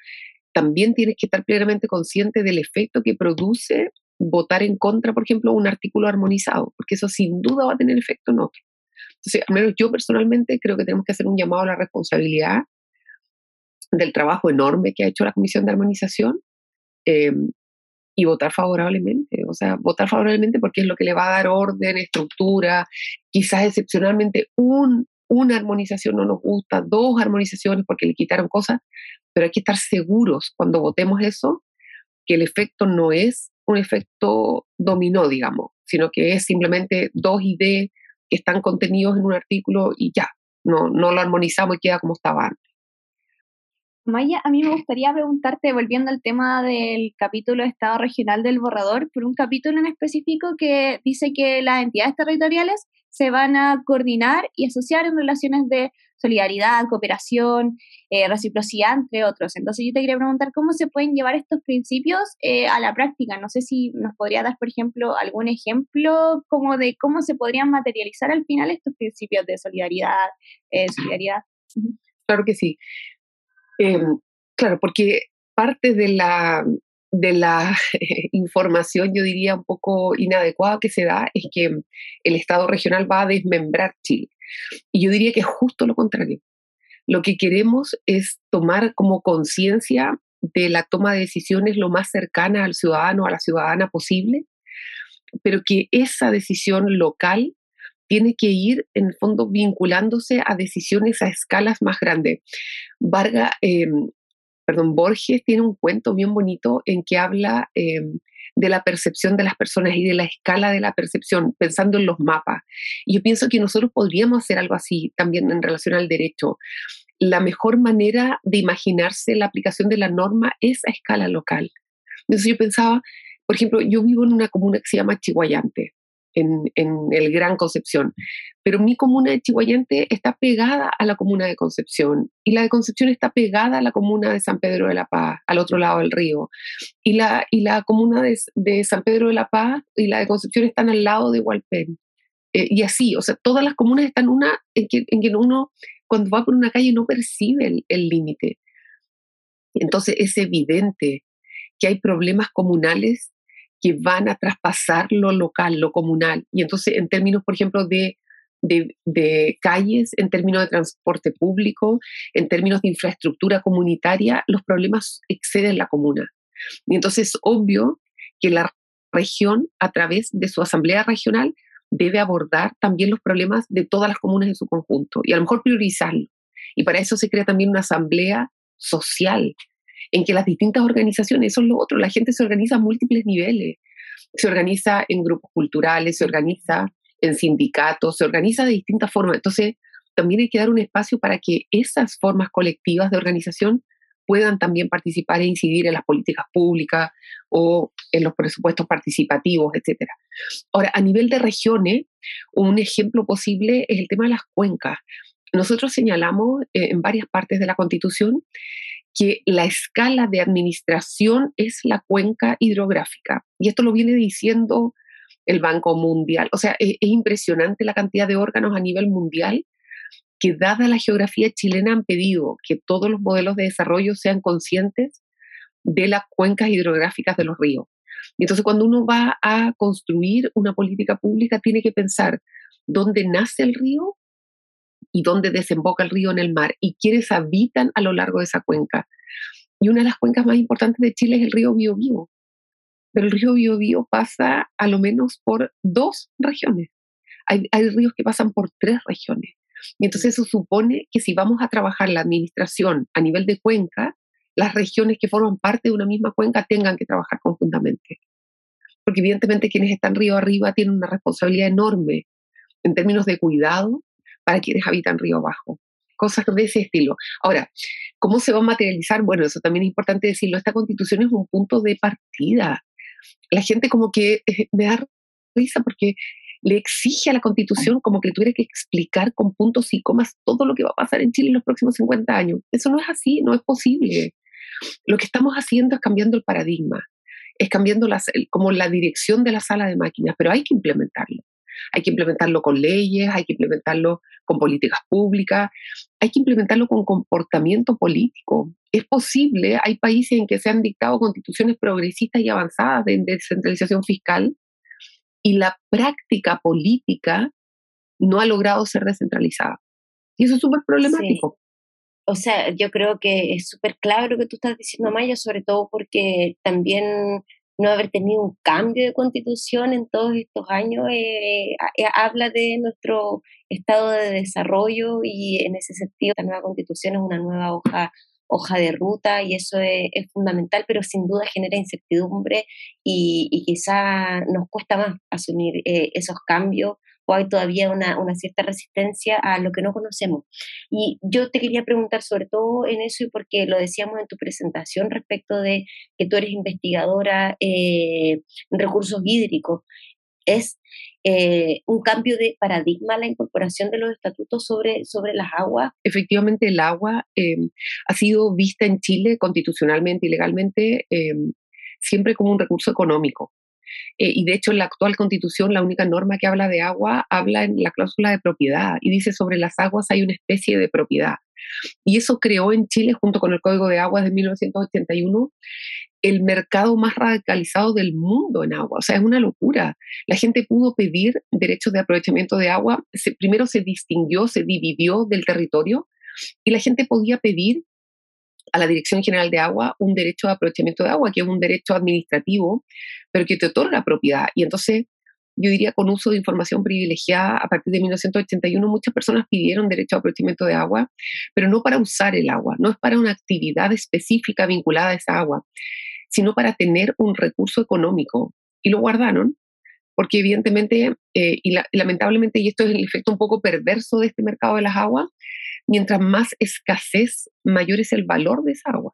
Speaker 5: también tienes que estar plenamente consciente del efecto que produce votar en contra, por ejemplo, un artículo armonizado, porque eso sin duda va a tener efecto en otro. Entonces, al menos yo personalmente creo que tenemos que hacer un llamado a la responsabilidad del trabajo enorme que ha hecho la Comisión de Armonización eh, y votar favorablemente. O sea, votar favorablemente porque es lo que le va a dar orden, estructura, quizás excepcionalmente un, una armonización no nos gusta, dos armonizaciones porque le quitaron cosas, pero hay que estar seguros cuando votemos eso que el efecto no es un efecto dominó, digamos, sino que es simplemente dos ideas que están contenidos en un artículo y ya, no, no lo armonizamos y queda como estaba antes.
Speaker 2: Maya, a mí me gustaría preguntarte, volviendo al tema del capítulo de Estado regional del borrador, por un capítulo en específico que dice que las entidades territoriales se van a coordinar y asociar en relaciones de solidaridad, cooperación, eh, reciprocidad, entre otros. Entonces yo te quería preguntar cómo se pueden llevar estos principios eh, a la práctica. No sé si nos podría dar, por ejemplo, algún ejemplo como de cómo se podrían materializar al final estos principios de solidaridad, eh, solidaridad.
Speaker 5: Claro que sí. Em, claro, porque parte de la, de la información, yo diría, un poco inadecuada que se da es que el Estado regional va a desmembrar Chile. Y yo diría que es justo lo contrario. Lo que queremos es tomar como conciencia de la toma de decisiones lo más cercana al ciudadano, a la ciudadana posible, pero que esa decisión local tiene que ir, en el fondo, vinculándose a decisiones a escalas más grandes. Varga, em, perdón, Borges tiene un cuento bien bonito en que habla em, de la percepción de las personas y de la escala de la percepción, pensando en los mapas. Y yo pienso que nosotros podríamos hacer algo así también en relación al derecho. La mejor manera de imaginarse la aplicación de la norma es a escala local. Entonces yo pensaba, por ejemplo, yo vivo en una comuna que se llama Chihuayante en, el Gran Concepción. Pero mi comuna de Chihuayante está pegada a la comuna de Concepción y la de Concepción está pegada a la comuna de San Pedro de la Paz, al otro lado del río. Y la, y la comuna de, San Pedro de la Paz y la de Concepción están al lado de Hualpén. Eh, y así, o sea, todas las comunas están una en que, en que uno cuando va por una calle no percibe el límite. Entonces es evidente que hay problemas comunales que van a traspasar lo local, lo comunal. Y entonces, en términos, por ejemplo, de, de, calles, en términos de transporte público, en términos de infraestructura comunitaria, los problemas exceden la comuna. Y entonces es obvio que la región, a través de su asamblea regional, debe abordar también los problemas de todas las comunas en su conjunto y a lo mejor priorizarlo. Y para eso se crea también una asamblea social en que las distintas organizaciones, eso es lo otro, la gente se organiza a múltiples niveles, se organiza en grupos culturales, se organiza en sindicatos, se organiza de distintas formas. Entonces, también hay que dar un espacio para que esas formas colectivas de organización puedan también participar e incidir en las políticas públicas o en los presupuestos participativos, etc. Ahora, a nivel de regiones, un ejemplo posible es el tema de las cuencas. Nosotros señalamos eh, en varias partes de la Constitución que la escala de administración es la cuenca hidrográfica. Y esto lo viene diciendo el Banco Mundial. O sea, es, impresionante la cantidad de órganos a nivel mundial que dada la geografía chilena han pedido que todos los modelos de desarrollo sean conscientes de las cuencas hidrográficas de los ríos. Entonces cuando uno va a construir una política pública tiene que pensar dónde nace el río y dónde desemboca el río en el mar y quiénes habitan a lo largo de esa cuenca. Y una de las cuencas más importantes de Chile es el río Biobío. Pero el río Biobío pasa a lo menos por dos regiones. Hay, ríos que pasan por tres regiones. Y entonces eso supone que si vamos a trabajar la administración a nivel de cuenca, las regiones que forman parte de una misma cuenca tengan que trabajar conjuntamente. Porque evidentemente quienes están río arriba tienen una responsabilidad enorme en términos de cuidado para quienes habitan río abajo. Cosas de ese estilo. Ahora, ¿cómo se va a materializar? Bueno, eso también es importante decirlo. Esta constitución es un punto de partida. La gente como que eh, me da risa porque le exige a la constitución como que tuviera que explicar con puntos y comas todo lo que va a pasar en Chile en los próximos 50 años. Eso no es así, no es posible. Lo que estamos haciendo es cambiando el paradigma, es cambiando como la dirección de la sala de máquinas, pero hay que implementarlo. Hay que implementarlo con leyes, hay que implementarlo con políticas públicas, hay que implementarlo con comportamiento político. Es posible, hay países en que se han dictado constituciones progresistas y avanzadas de descentralización fiscal y la práctica política no ha logrado ser descentralizada. Y eso es súper problemático.
Speaker 1: O sea, yo creo que es súper claro lo que tú estás diciendo, Maya, sobre todo porque también no haber tenido un cambio de constitución en todos estos años eh, eh, habla de nuestro estado de desarrollo y en ese sentido la nueva constitución es una nueva hoja hoja de ruta y eso es, fundamental, pero sin duda genera incertidumbre y, quizá nos cuesta más asumir eh, esos cambios o hay todavía una, una, cierta resistencia a lo que no conocemos. Y yo te quería preguntar sobre todo en eso y porque lo decíamos en tu presentación respecto de que tú eres investigadora eh, en recursos hídricos. Es eh, un cambio de paradigma la incorporación de los estatutos sobre, sobre las aguas.
Speaker 5: Efectivamente, el agua em, ha sido vista en Chile constitucionalmente y legalmente em, siempre como un recurso económico. Eh, y de hecho, en la actual constitución, la única norma que habla de agua habla en la cláusula de propiedad y dice sobre las aguas hay una especie de propiedad. Y eso creó en Chile, junto con el Código de Aguas de 1981, el mercado más radicalizado del mundo en agua. O sea, es una locura. La gente pudo pedir derechos de aprovechamiento de agua. primero se distinguió, se dividió del territorio y la gente podía pedir a la Dirección General de Agua un derecho de aprovechamiento de agua, que es un derecho administrativo, pero que te otorga propiedad. Y entonces, yo diría, con uso de información privilegiada, a partir de 1981 muchas personas pidieron derecho a aprovechamiento de agua, pero no para usar el agua, no es para una actividad específica vinculada a esa agua, sino para tener un recurso económico. Y lo guardaron, porque evidentemente, eh, y lamentablemente, y esto es el efecto un poco perverso de este mercado de las aguas, mientras más escasez, mayor es el valor de esa agua.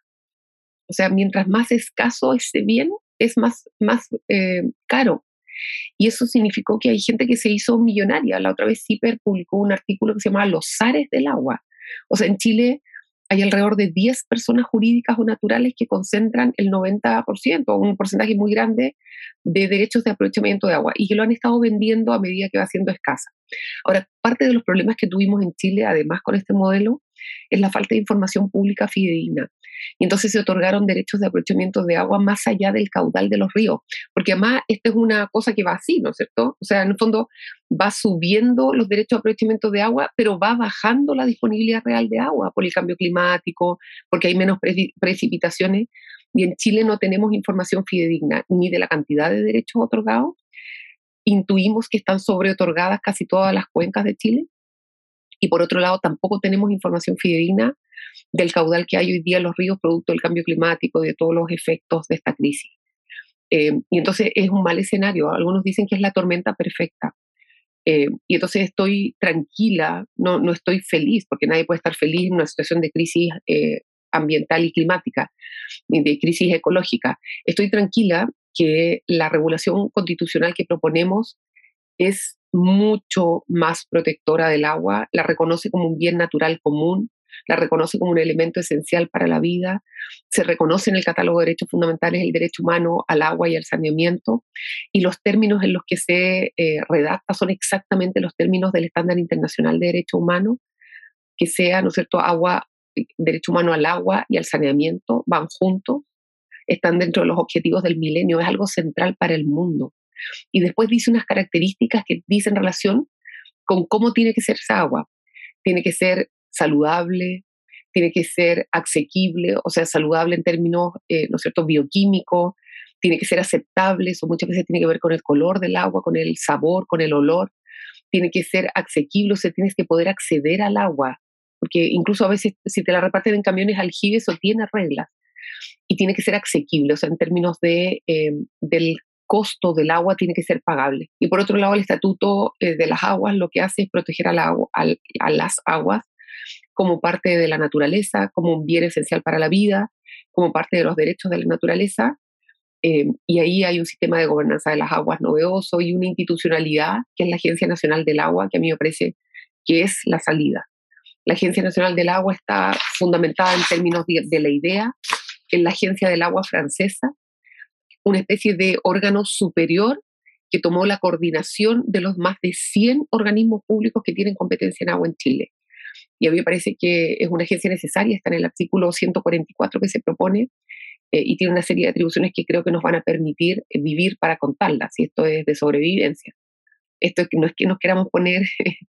Speaker 5: O sea, mientras más escaso ese bien, es más, más eh, caro. Y eso significó que hay gente que se hizo millonaria. La otra vez CIPER publicó un artículo que se llama Los zares del agua. O sea, en Chile hay alrededor de 10 personas jurídicas o naturales que concentran el 90%, un porcentaje muy grande de derechos de aprovechamiento de agua y que lo han estado vendiendo a medida que va siendo escasa. Ahora, parte de los problemas que tuvimos en Chile, además con este modelo, es la falta de información pública fidedigna. Y entonces se otorgaron derechos de aprovechamiento de agua más allá del caudal de los ríos, porque además esta es una cosa que va así, ¿no es cierto? O sea, en el fondo va subiendo los derechos de aprovechamiento de agua, pero va bajando la disponibilidad real de agua por el cambio climático, porque hay menos precipitaciones. Y en Chile no tenemos información fidedigna ni de la cantidad de derechos otorgados. Intuimos que están sobre otorgadas casi todas las cuencas de Chile. Y por otro lado, tampoco tenemos información fidedigna del caudal que hay hoy día en los ríos producto del cambio climático, de todos los efectos de esta crisis. Eh, y entonces es un mal escenario. Algunos dicen que es la tormenta perfecta. Eh, y entonces estoy tranquila, no, no estoy feliz, porque nadie puede estar feliz en una situación de crisis eh, ambiental y climática, de crisis ecológica. Estoy tranquila que la regulación constitucional que proponemos es mucho más protectora del agua, la reconoce como un bien natural común, la reconoce como un elemento esencial para la vida, se reconoce en el catálogo de derechos fundamentales el derecho humano al agua y al saneamiento, y los términos en los que se eh, redacta son exactamente los términos del estándar internacional de derecho humano, que sea, ¿no es cierto?, agua, derecho humano al agua y al saneamiento, van juntos, están dentro de los objetivos del milenio, es algo central para el mundo. Y después dice unas características que dicen relación con cómo tiene que ser esa agua. Tiene que ser saludable, tiene que ser asequible, o sea, saludable en términos, eh, ¿no es cierto?, bioquímicos, tiene que ser aceptable, eso muchas veces tiene que ver con el color del agua, con el sabor, con el olor, tiene que ser asequible, o sea, tienes que poder acceder al agua, porque incluso a veces si te la reparten en camiones aljibes o tiene reglas, y tiene que ser asequible, o sea, en términos de, eh, del costo del agua tiene que ser pagable. Y por otro lado, el Estatuto eh, de las Aguas lo que hace es proteger a, la, a las aguas como parte de la naturaleza, como un bien esencial para la vida, como parte de los derechos de la naturaleza. Eh, y ahí hay un sistema de gobernanza de las aguas novedoso y una institucionalidad que es la Agencia Nacional del Agua, que a mí me parece que es la salida. La Agencia Nacional del Agua está fundamentada en términos de, la idea en la Agencia del Agua francesa, una especie de órgano superior que tomó la coordinación de los más de 100 organismos públicos que tienen competencia en agua en Chile. Y a mí me parece que es una agencia necesaria, está en el artículo 144 que se propone eh, y tiene una serie de atribuciones que creo que nos van a permitir eh, vivir para contarlas, y esto es de sobrevivencia. Esto no es que nos queramos poner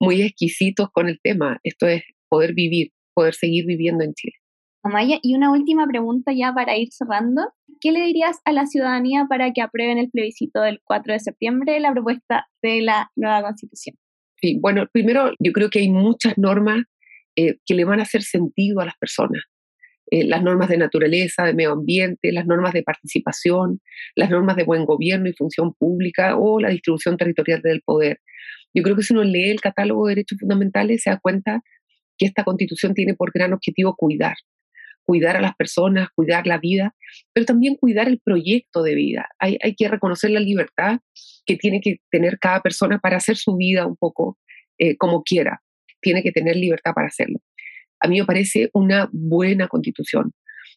Speaker 5: muy exquisitos con el tema, esto es poder vivir, poder seguir viviendo en Chile.
Speaker 2: Amaya, y una última pregunta ya para ir cerrando. ¿Qué le dirías a la ciudadanía para que aprueben el plebiscito del 4 de septiembre la propuesta de la nueva constitución?
Speaker 5: Bueno, primero yo creo que hay muchas normas eh, que le van a hacer sentido a las personas. Eh, las normas de naturaleza, de medio ambiente, las normas de participación, las normas de buen gobierno y función pública o la distribución territorial del poder. Yo creo que si uno lee el catálogo de derechos fundamentales se da cuenta que esta constitución tiene por gran objetivo cuidar, cuidar a las personas, cuidar la vida, pero también cuidar el proyecto de vida. Hay, hay que reconocer la libertad que tiene que tener cada persona para hacer su vida un poco eh, como quiera. Tiene que tener libertad para hacerlo. A mí me parece una buena constitución.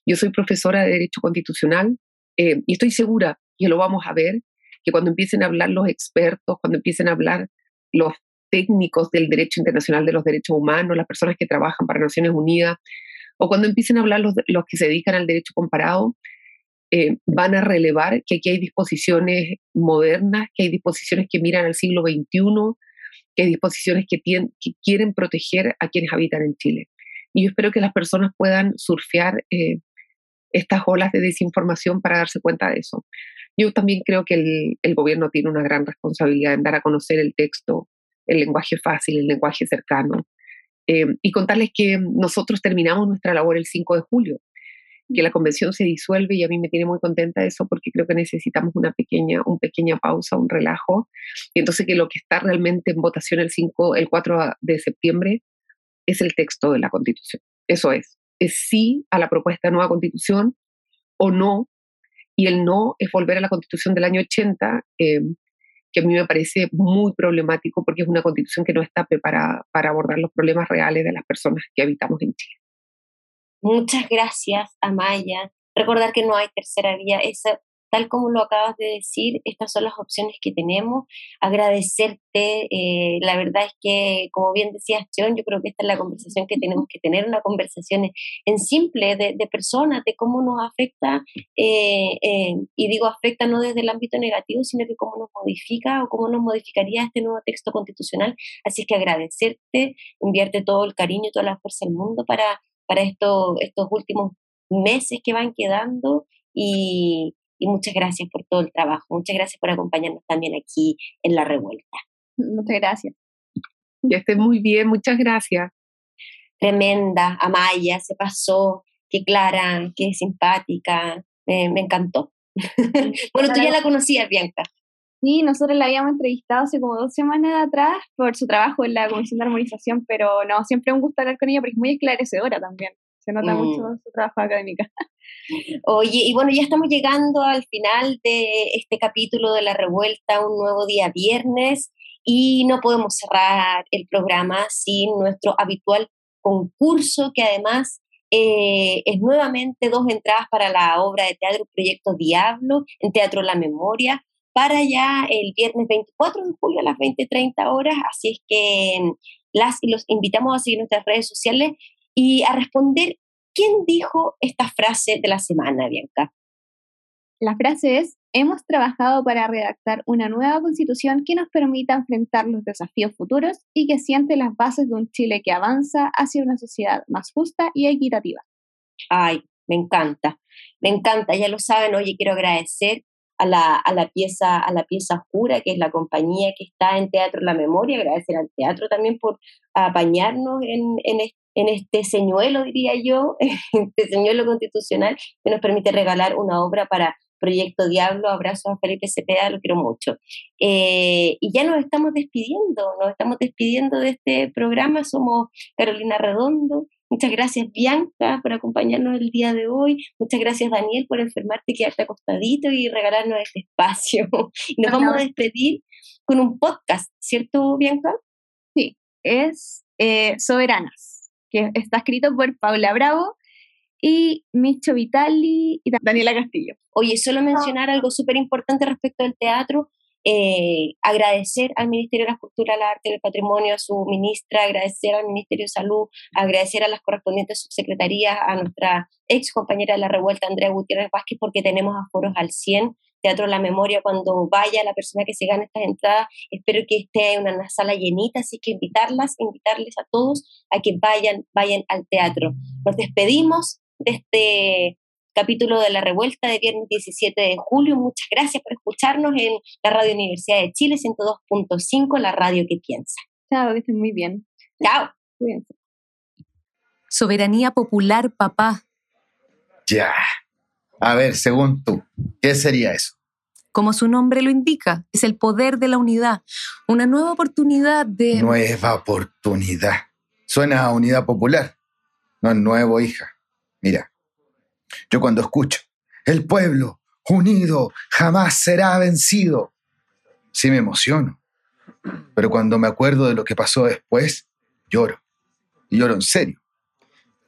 Speaker 5: Yo soy profesora de Derecho Constitucional eh, y estoy segura, y lo vamos a ver, que cuando empiecen a hablar los expertos, cuando empiecen a hablar los técnicos del derecho internacional de los derechos humanos, las personas que trabajan para Naciones Unidas, o cuando empiecen a hablar los, los que se dedican al derecho comparado, eh, van a relevar que aquí hay disposiciones modernas, que hay disposiciones que miran al siglo XXI, que hay disposiciones que, tienen, que quieren proteger a quienes habitan en Chile. Y yo espero que las personas puedan surfear eh, estas olas de desinformación para darse cuenta de eso. Yo también creo que el, el, gobierno tiene una gran responsabilidad en dar a conocer el texto, el lenguaje fácil, el lenguaje cercano, eh, y contarles que nosotros terminamos nuestra labor el 5 de julio, que la convención se disuelve y a mí me tiene muy contenta eso porque creo que necesitamos una pequeña, una pequeña pausa, un relajo. Y entonces que lo que está realmente en votación el, 5, el 4 de septiembre es el texto de la constitución. Eso es, es sí a la propuesta de nueva constitución o no, y el no es volver a la constitución del año 80, eh, que a mí me parece muy problemático porque es una constitución que no está preparada para abordar los problemas reales de las personas que habitamos en Chile.
Speaker 1: Muchas gracias, Amaya. Recordar que no hay tercera vía, esa tal como lo acabas de decir, estas son las opciones que tenemos. Agradecerte, eh, la verdad es que, como bien decías, John, yo creo que esta es la conversación que tenemos que tener, una conversación en simple de, personas, de cómo nos afecta, eh, eh, y digo afecta no desde el ámbito negativo, sino que cómo nos modifica o cómo nos modificaría este nuevo texto constitucional. Así que agradecerte, enviarte todo el cariño y toda la fuerza del mundo para, para esto, estos últimos meses que van quedando y, y muchas gracias por todo el trabajo. Muchas gracias por acompañarnos también aquí en La Revuelta.
Speaker 2: Muchas gracias.
Speaker 5: Ya esté muy bien, muchas gracias.
Speaker 1: Tremenda, Amaya, se pasó, qué clara, qué simpática, me, encantó. bueno, tú ya la conocías, Bianca.
Speaker 2: Sí, nosotros la habíamos entrevistado hace como dos semanas atrás por su trabajo en la Comisión de Armonización, pero no, siempre un gusto hablar con ella porque es muy esclarecedora también. Se nota mucho mm. su trabajo académico.
Speaker 1: Oye, y bueno, ya estamos llegando al final de este capítulo de La Revuelta, un nuevo día viernes, y no podemos cerrar el programa sin nuestro habitual concurso, que además eh, es nuevamente dos entradas para la obra de teatro Proyecto Diablo en Teatro La Memoria para ya el viernes 24 de julio a las 20.30 horas, así es que mm, las y los invitamos a seguir nuestras redes sociales y a responder quién dijo esta frase de la semana, Bianca.
Speaker 2: La frase es, hemos trabajado para redactar una nueva constitución que nos permita enfrentar los desafíos futuros y que siente las bases de un Chile que avanza hacia una sociedad más justa y equitativa.
Speaker 1: Ay, me encanta, me encanta, ya lo saben, oye, quiero agradecer a la, a la, pieza, a la pieza oscura, que es la compañía que está en Teatro La Memoria, agradecer al teatro también por apañarnos en, en, en este señuelo, diría yo, este señuelo constitucional que nos permite regalar una obra para Proyecto Diablo. Abrazo a Felipe Cepeda, lo quiero mucho. Eh, y ya nos estamos despidiendo, nos estamos despidiendo de este programa. Somos Carolina Redondo. Muchas gracias, Bianca, por acompañarnos el día de hoy. Muchas gracias, Daniel, por enfermarte, quedarte acostadito y regalarnos este espacio. Y nos vamos a despedir con un podcast, ¿cierto, Bianca?
Speaker 2: Sí, es eh, Soberanas que está escrito por Paula Bravo y Micho Vitali y Daniela Castillo.
Speaker 1: Oye, solo mencionar algo súper importante respecto al teatro. eh, agradecer al Ministerio de la Cultura, la Arte y el Patrimonio, a su ministra, agradecer al Ministerio de Salud, agradecer a las correspondientes subsecretarías, a nuestra ex compañera de la revuelta, Andrea Gutiérrez Vázquez, porque tenemos aforos al 100. Teatro La Memoria, cuando vaya la persona que se gane estas entradas, espero que esté en una sala llenita, así que invitarlas, invitarles a todos a que vayan, vayan al teatro. Nos despedimos de este capítulo de La Revuelta de viernes 17 de julio. Muchas gracias por escucharnos en la Radio Universidad de Chile 102.5, la radio que piensa.
Speaker 2: Chao, que estén muy bien.
Speaker 1: Chao.
Speaker 2: Cuídense.
Speaker 3: Soberanía popular, papá.
Speaker 6: Ya. A ver, según tú, ¿qué sería eso?
Speaker 3: Como su nombre lo indica, es el poder de la unidad, una nueva oportunidad de...
Speaker 6: Nueva oportunidad. Suena a unidad popular. No es nuevo, hija. Mira, yo cuando escucho, el pueblo unido jamás será vencido, sí me emociono. Pero cuando me acuerdo de lo que pasó después, lloro. Y lloro en serio.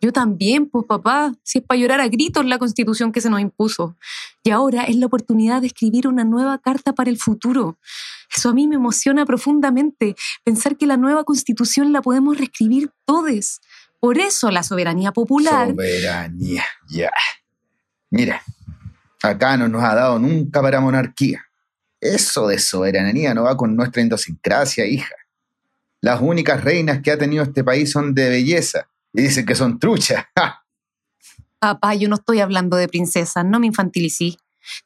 Speaker 3: Yo también, pues papá, si es para llorar a gritos la constitución que se nos impuso. Y ahora es la oportunidad de escribir una nueva carta para el futuro. Eso a mí me emociona profundamente, pensar que la nueva constitución la podemos reescribir todos. Por eso la soberanía popular...
Speaker 6: Soberanía, ya. Mira, acá no nos ha dado nunca para monarquía. Eso de soberanía no va con nuestra idiosincrasia, hija. Las únicas reinas que ha tenido este país son de belleza y dicen que son truchas.
Speaker 3: Papá, yo no estoy hablando de princesas, no me infantilicí.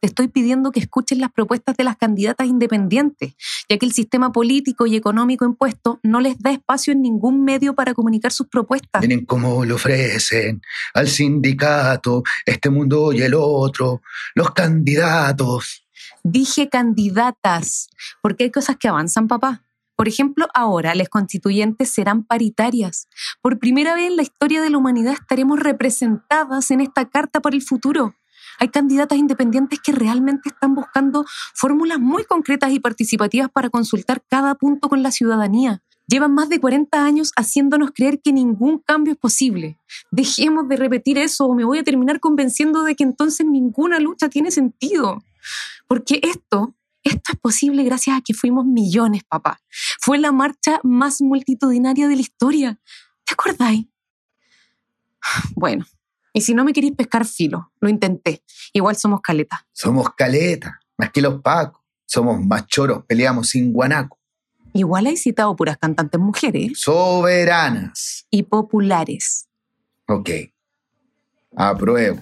Speaker 3: Te estoy pidiendo que escuches las propuestas de las candidatas independientes, ya que el sistema político y económico impuesto no les da espacio en ningún medio para comunicar sus propuestas.
Speaker 6: Miren cómo le ofrecen al sindicato, este mundo y el otro, los candidatos.
Speaker 3: Dije candidatas, porque hay cosas que avanzan, papá. Por ejemplo, ahora las constituyentes serán paritarias. Por primera vez en la historia de la humanidad estaremos representadas en esta Carta para el Futuro. Hay candidatas independientes que realmente están buscando fórmulas muy concretas y participativas para consultar cada punto con la ciudadanía. Llevan más de 40 años haciéndonos creer que ningún cambio es posible. Dejemos de repetir eso o me voy a terminar convenciendo de que entonces ninguna lucha tiene sentido. Porque esto, esto es posible gracias a que fuimos millones, papá. Fue la marcha más multitudinaria de la historia. ¿Te acordáis? Bueno, y si no me queréis pescar filo, lo intenté. Igual somos caleta.
Speaker 6: Somos caleta, más que los pacos. Somos más choros, peleamos sin guanaco.
Speaker 3: Igual hay citado puras cantantes mujeres
Speaker 6: Soberanas.
Speaker 3: y populares.
Speaker 6: Ok. Apruebo.